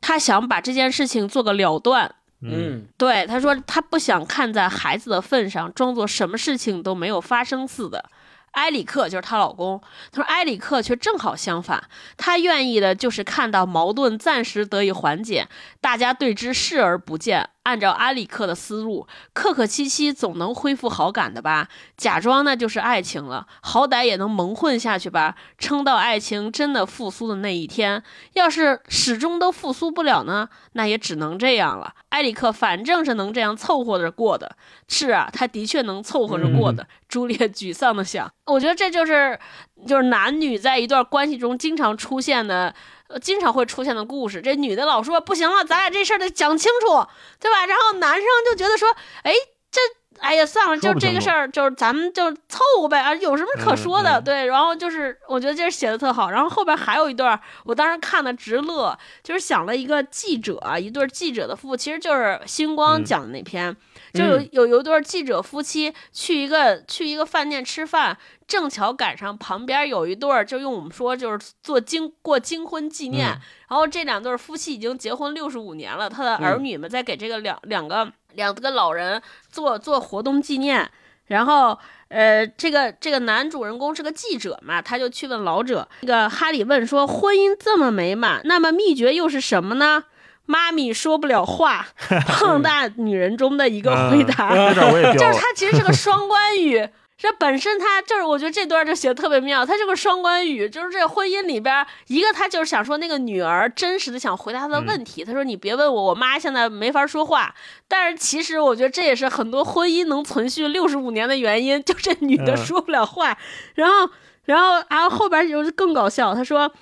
她想把这件事情做个了断。嗯对，她说她不想看在孩子的份上，装作什么事情都没有发生似的。”埃里克就是她老公，她说埃里克却正好相反，他愿意的就是看到矛盾暂时得以缓解，大家对之视而不见。按照埃里克的思路，客客气气总能恢复好感的吧？假装那就是爱情了，好歹也能蒙混下去吧？撑到爱情真的复苏的那一天，要是始终都复苏不了呢，那也只能这样了。埃里克反正是能这样凑合着过的，是啊，他的确能凑合着过的。朱丽叶沮丧的想，我觉得这就是就是男女在一段关系中经常出现的。呃，经常会出现的故事，这女的老说不行了，咱俩这事儿得讲清楚，对吧？然后男生就觉得说，哎，这，哎呀，算了，就这个事儿，就是咱们就凑合呗，啊，有什么可说的？嗯。嗯对，然后就是我觉得这写的特好，然后后边还有一段，我当时看的直乐，就是想了一个记者啊，一对记者的夫妇，其实就是星光嗯。讲的那篇，就有有有一对记者夫妻去一个去一个饭店吃饭，正巧赶上旁边有一对儿，就用我们说就是做经过金婚纪念，嗯。然后这两对夫妻已经结婚六十五年了，他的儿女们在给这个两两个两个老人做做活动纪念，然后。呃，这个这个男主人公是个记者嘛，他就去问老者。那个哈里问说：“婚姻这么美满，那么秘诀又是什么呢？”妈咪说不了话，胖大女人中的一个回答。就是他其实是个双关语。这本身他就是，我觉得这段就写的特别妙，他这个双关语，就是这婚姻里边，一个他就是想说那个女儿真实的想回答他的问题，他说你别问我，我妈现在没法说话，但是其实我觉得这也是很多婚姻能存续六十五年的原因，就这女的嗯。说不了话，然后，然后，然后后边就是更搞笑，他说。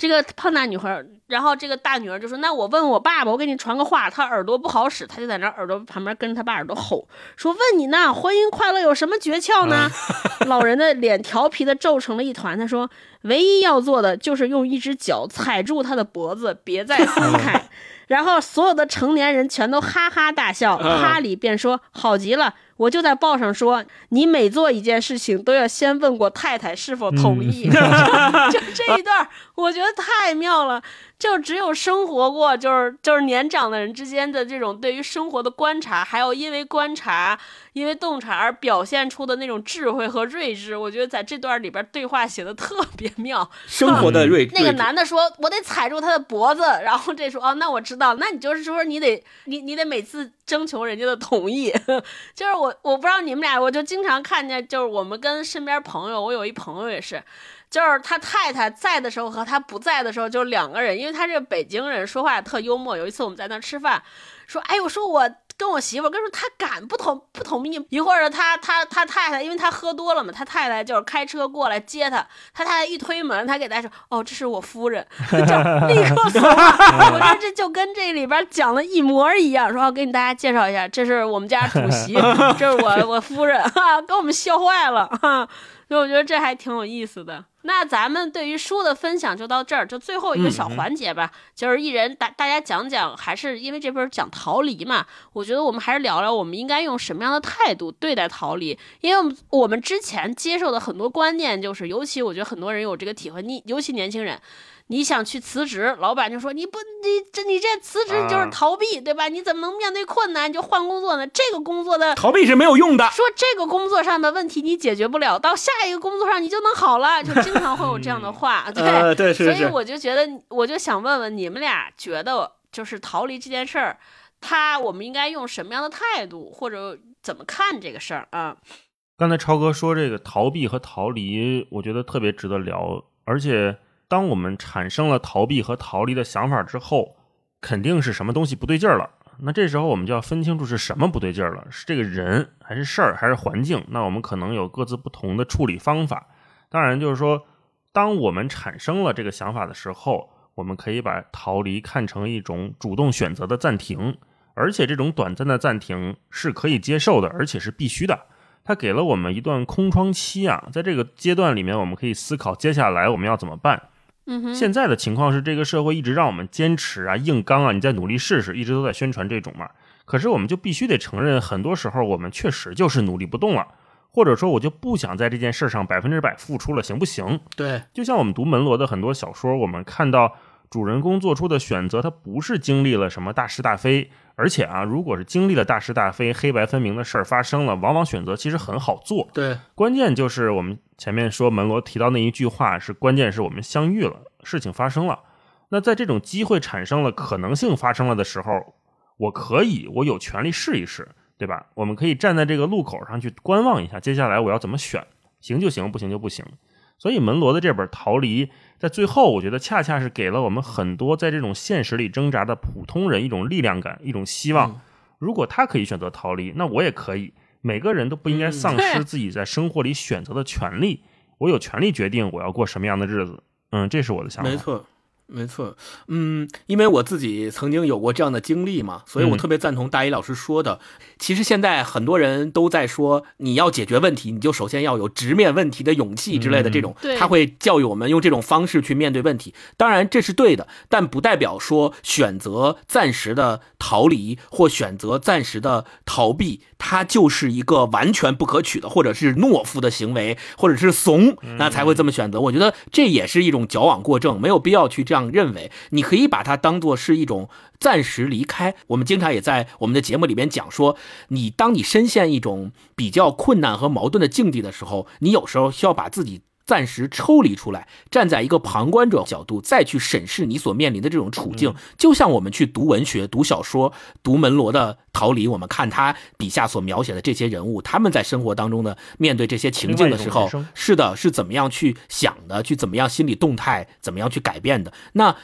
这个胖大女孩，然后这个大女儿就说：“那我问我爸爸，我给你传个话。”他耳朵不好使，他就在那耳朵旁边跟着他爸耳朵吼说：“问你呢，婚姻快乐有什么诀窍呢？” 老人的脸调皮的皱成了一团。他说：“唯一要做的就是用一只脚踩住他的脖子，别再松开。”然后所有的成年人全都哈哈大笑。哈里便说：“好极了，我就在报上说，你每做一件事情都要先问过太太是否同意。就这一段，我觉得太妙了。就只有生活过，就是就是年长的人之间的这种对于生活的观察，还有因为观察、因为洞察而表现出的那种智慧和睿智，我觉得在这段里边对话写的特别妙。生活的睿智那个男的说：“我得踩住他的脖子。”然后这说：“哦，那我知道，那你就是说你得你你得每次征求人家的同意。”就是我我不知道你们俩，我就经常看见，就是我们跟身边朋友，我有一朋友也是。就是他太太在的时候和他不在的时候，就两个人，因为他是北京人，说话特幽默。有一次我们在那吃饭，说：“哎，我说我跟我媳妇儿跟说他敢不同不同意，一会儿呢他他他太太，因为他喝多了嘛，他太太就是开车过来接他，他太太一推门，他给大家说哦这是我夫人，就立刻 怂 了。我觉得这就跟这里边讲的一模一样，说我给你大家介绍一下，这是我们家主席，这是我我夫人，哈，给我们笑坏了，哈。所以我觉得这还挺有意思的。那咱们对于书的分享就到这儿，就最后一个小环节吧，就是一人大大家讲讲，还是因为这本讲逃离嘛，我觉得我们还是聊聊我们应该用什么样的态度对待逃离，因为我们我们之前接受的很多观念，就是尤其我觉得很多人有这个体会，你尤其年轻人。你想去辞职，老板就说你不，你这你这辞职就是逃避，对吧？你怎么能面对困难就换工作呢？这个工作的逃避是没有用的。说这个工作上的问题你解决不了，到下一个工作上你就能好了，就经常会有这样的话。对对，所以我就觉得，我就想问问你们俩，觉得就是逃离这件事儿，他我们应该用什么样的态度，或者怎么看这个事儿啊？刚才超哥说这个逃避和逃离，我觉得特别值得聊，而且。当我们产生了逃避和逃离的想法之后，肯定是什么东西不对劲儿了。那这时候我们就要分清楚是什么不对劲儿了，是这个人还是事儿还是环境？那我们可能有各自不同的处理方法。当然，就是说，当我们产生了这个想法的时候，我们可以把逃离看成一种主动选择的暂停，而且这种短暂的暂停是可以接受的，而且是必须的。它给了我们一段空窗期啊，在这个阶段里面，我们可以思考接下来我们要怎么办。现在的情况是，这个社会一直让我们坚持啊、硬刚啊，你再努力试试，一直都在宣传这种嘛。可是我们就必须得承认，很多时候我们确实就是努力不动了，或者说我就不想在这件事上百分之百付出了，行不行？对，就像我们读门罗的很多小说，我们看到主人公做出的选择，他不是经历了什么大是大非。而且啊，如果是经历了大是大非、黑白分明的事儿发生了，往往选择其实很好做。对，关键就是我们前面说门罗提到那一句话是关键，是我们相遇了，事情发生了。那在这种机会产生了、可能性发生了的时候，我可以，我有权利试一试，对吧？我们可以站在这个路口上去观望一下，接下来我要怎么选，行就行，不行就不行。所以门罗的这本《逃离》。在最后，我觉得恰恰是给了我们很多在这种现实里挣扎的普通人一种力量感，一种希望。如果他可以选择逃离，那我也可以。每个人都不应该丧失自己在生活里选择的权利。我有权利决定我要过什么样的日子。嗯，这是我的想法。没错。没错，嗯，因为我自己曾经有过这样的经历嘛，所以我特别赞同大一老师说的。其实现在很多人都在说，你要解决问题，你就首先要有直面问题的勇气之类的这种，他会教育我们用这种方式去面对问题。当然这是对的，但不代表说选择暂时的逃离或选择暂时的逃避，它就是一个完全不可取的，或者是懦夫的行为，或者是怂，那才会这么选择。我觉得这也是一种矫枉过正，没有必要去这样。认为你可以把它当做是一种暂时离开。我们经常也在我们的节目里面讲说，你当你深陷一种比较困难和矛盾的境地的时候，你有时候需要把自己。暂时抽离出来，站在一个旁观者角度，再去审视你所面临的这种处境，就像我们去读文学、读小说、读门罗的《逃离》，我们看他笔下所描写的这些人物，他们在生活当中的面对这些情境的时候，是的，是怎么样去想的，去怎么样心理动态，怎么样去改变的？那。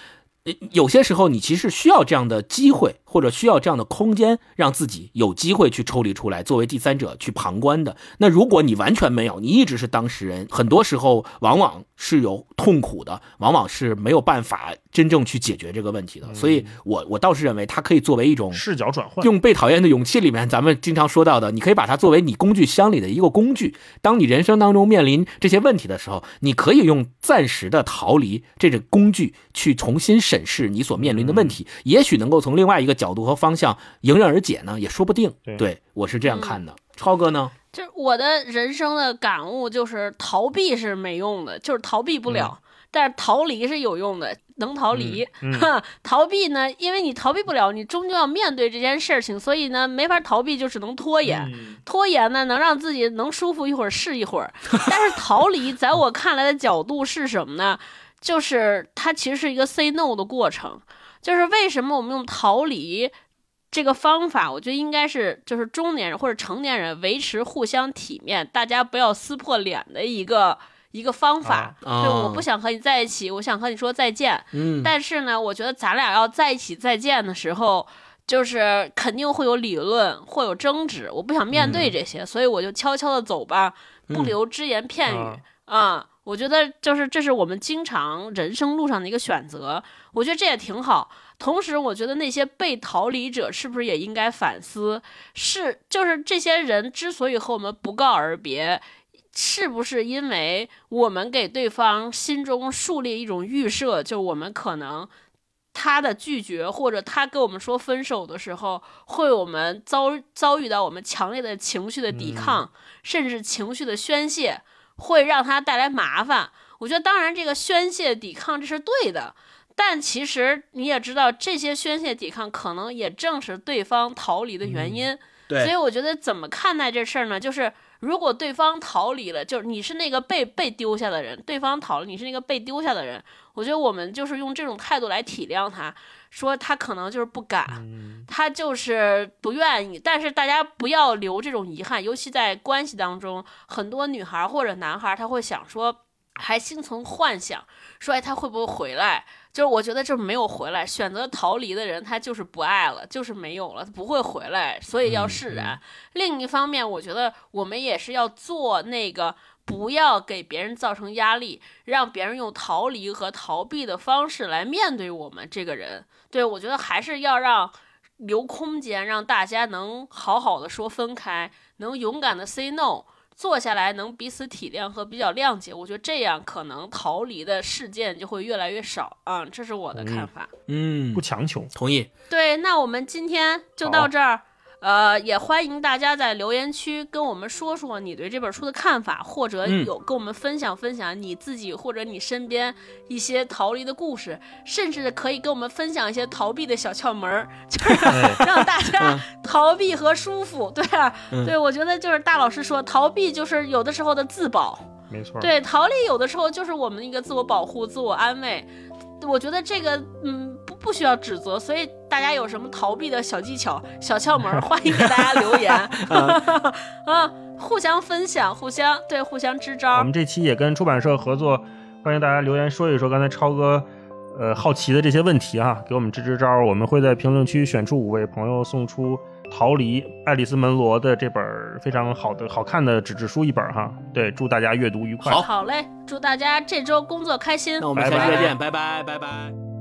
有些时候，你其实需要这样的机会，或者需要这样的空间，让自己有机会去抽离出来，作为第三者去旁观的。那如果你完全没有，你一直是当事人，很多时候往往是有痛苦的，往往是没有办法真正去解决这个问题的。所以，我我倒是认为它可以作为一种视角转换。用《被讨厌的勇气》里面咱们经常说到的，你可以把它作为你工具箱里的一个工具。当你人生当中面临这些问题的时候，你可以用暂时的逃离这个工具去重新审。审视你所面临的问题，也许能够从另外一个角度和方向迎刃而解呢，也说不定。对我是这样看的。超哥呢？就我的人生的感悟就是，逃避是没用的，就是逃避不了；但是逃离是有用的，能逃离。逃避呢，因为你逃避不了，你终究要面对这件事情，所以呢，没法逃避，就只能拖延。拖延呢，能让自己能舒服一会儿是一会儿，但是逃离，在我看来的角度是什么呢？就是它其实是一个 say no 的过程，就是为什么我们用逃离这个方法？我觉得应该是就是中年人或者成年人维持互相体面，大家不要撕破脸的一个一个方法。就我不想和你在一起，我想和你说再见。嗯，但是呢，我觉得咱俩要在一起再见的时候，就是肯定会有理论，会有争执，我不想面对这些，所以我就悄悄的走吧，不留只言片语啊啊。我觉得就是这是我们经常人生路上的一个选择，我觉得这也挺好。同时，我觉得那些被逃离者是不是也应该反思？是，就是这些人之所以和我们不告而别，是不是因为我们给对方心中树立一种预设，就我们可能他的拒绝或者他跟我们说分手的时候，会我们遭遭遇到我们强烈的情绪的抵抗，甚至情绪的宣泄，会让他带来麻烦。我觉得，当然，这个宣泄抵抗这是对的，但其实你也知道，这些宣泄抵抗可能也正是对方逃离的原因。所以，我觉得怎么看待这事儿呢？就是如果对方逃离了，就是你是那个被被丢下的人，对方逃了，你是那个被丢下的人。我觉得我们就是用这种态度来体谅他，说他可能就是不敢，他就是不愿意。但是大家不要留这种遗憾，尤其在关系当中，很多女孩或者男孩他会想说，还心存幻想，说哎他会不会回来？就是我觉得这没有回来，选择逃离的人他就是不爱了，就是没有了，他不会回来，所以要释然。另一方面，我觉得我们也是要做那个，不要给别人造成压力，让别人用逃离和逃避的方式来面对我们这个人。对我觉得还是要让留空间，让大家能好好的说分开，能勇敢的 say no。坐下来能彼此体谅和比较谅解，我觉得这样可能逃离的事件就会越来越少啊，这是我的看法。嗯不，强求。同意。对，那我们今天就到这儿。呃，也欢迎大家在留言区跟我们说说你对这本书的看法，或者嗯有跟我们分享分享你自己或者你身边一些逃离的故事，甚至可以跟我们分享一些逃避的小窍门儿，就是 让大家嗯 逃避和舒服。对啊，嗯对我觉得就是大老师说，逃避就是有的时候的自保。没错。对，逃离有的时候就是我们一个自我保护、自我安慰。我觉得这个，嗯，不不需要指责，所以大家有什么逃避的小技巧、小窍门，欢迎给大家留言，啊，互相分享，互相对，互相支招我们。这期也跟出版社合作，欢迎大家留言说一说刚才超哥呃好奇的这些问题啊，给我们支支招。我们会在评论区选出五位朋友，送出《逃离爱丽丝门罗》的这本非常好的、好看的纸质书一本哈。对，祝大家阅读愉快。好好嘞，祝大家这周工作开心那。我们下期再见，拜拜，拜拜。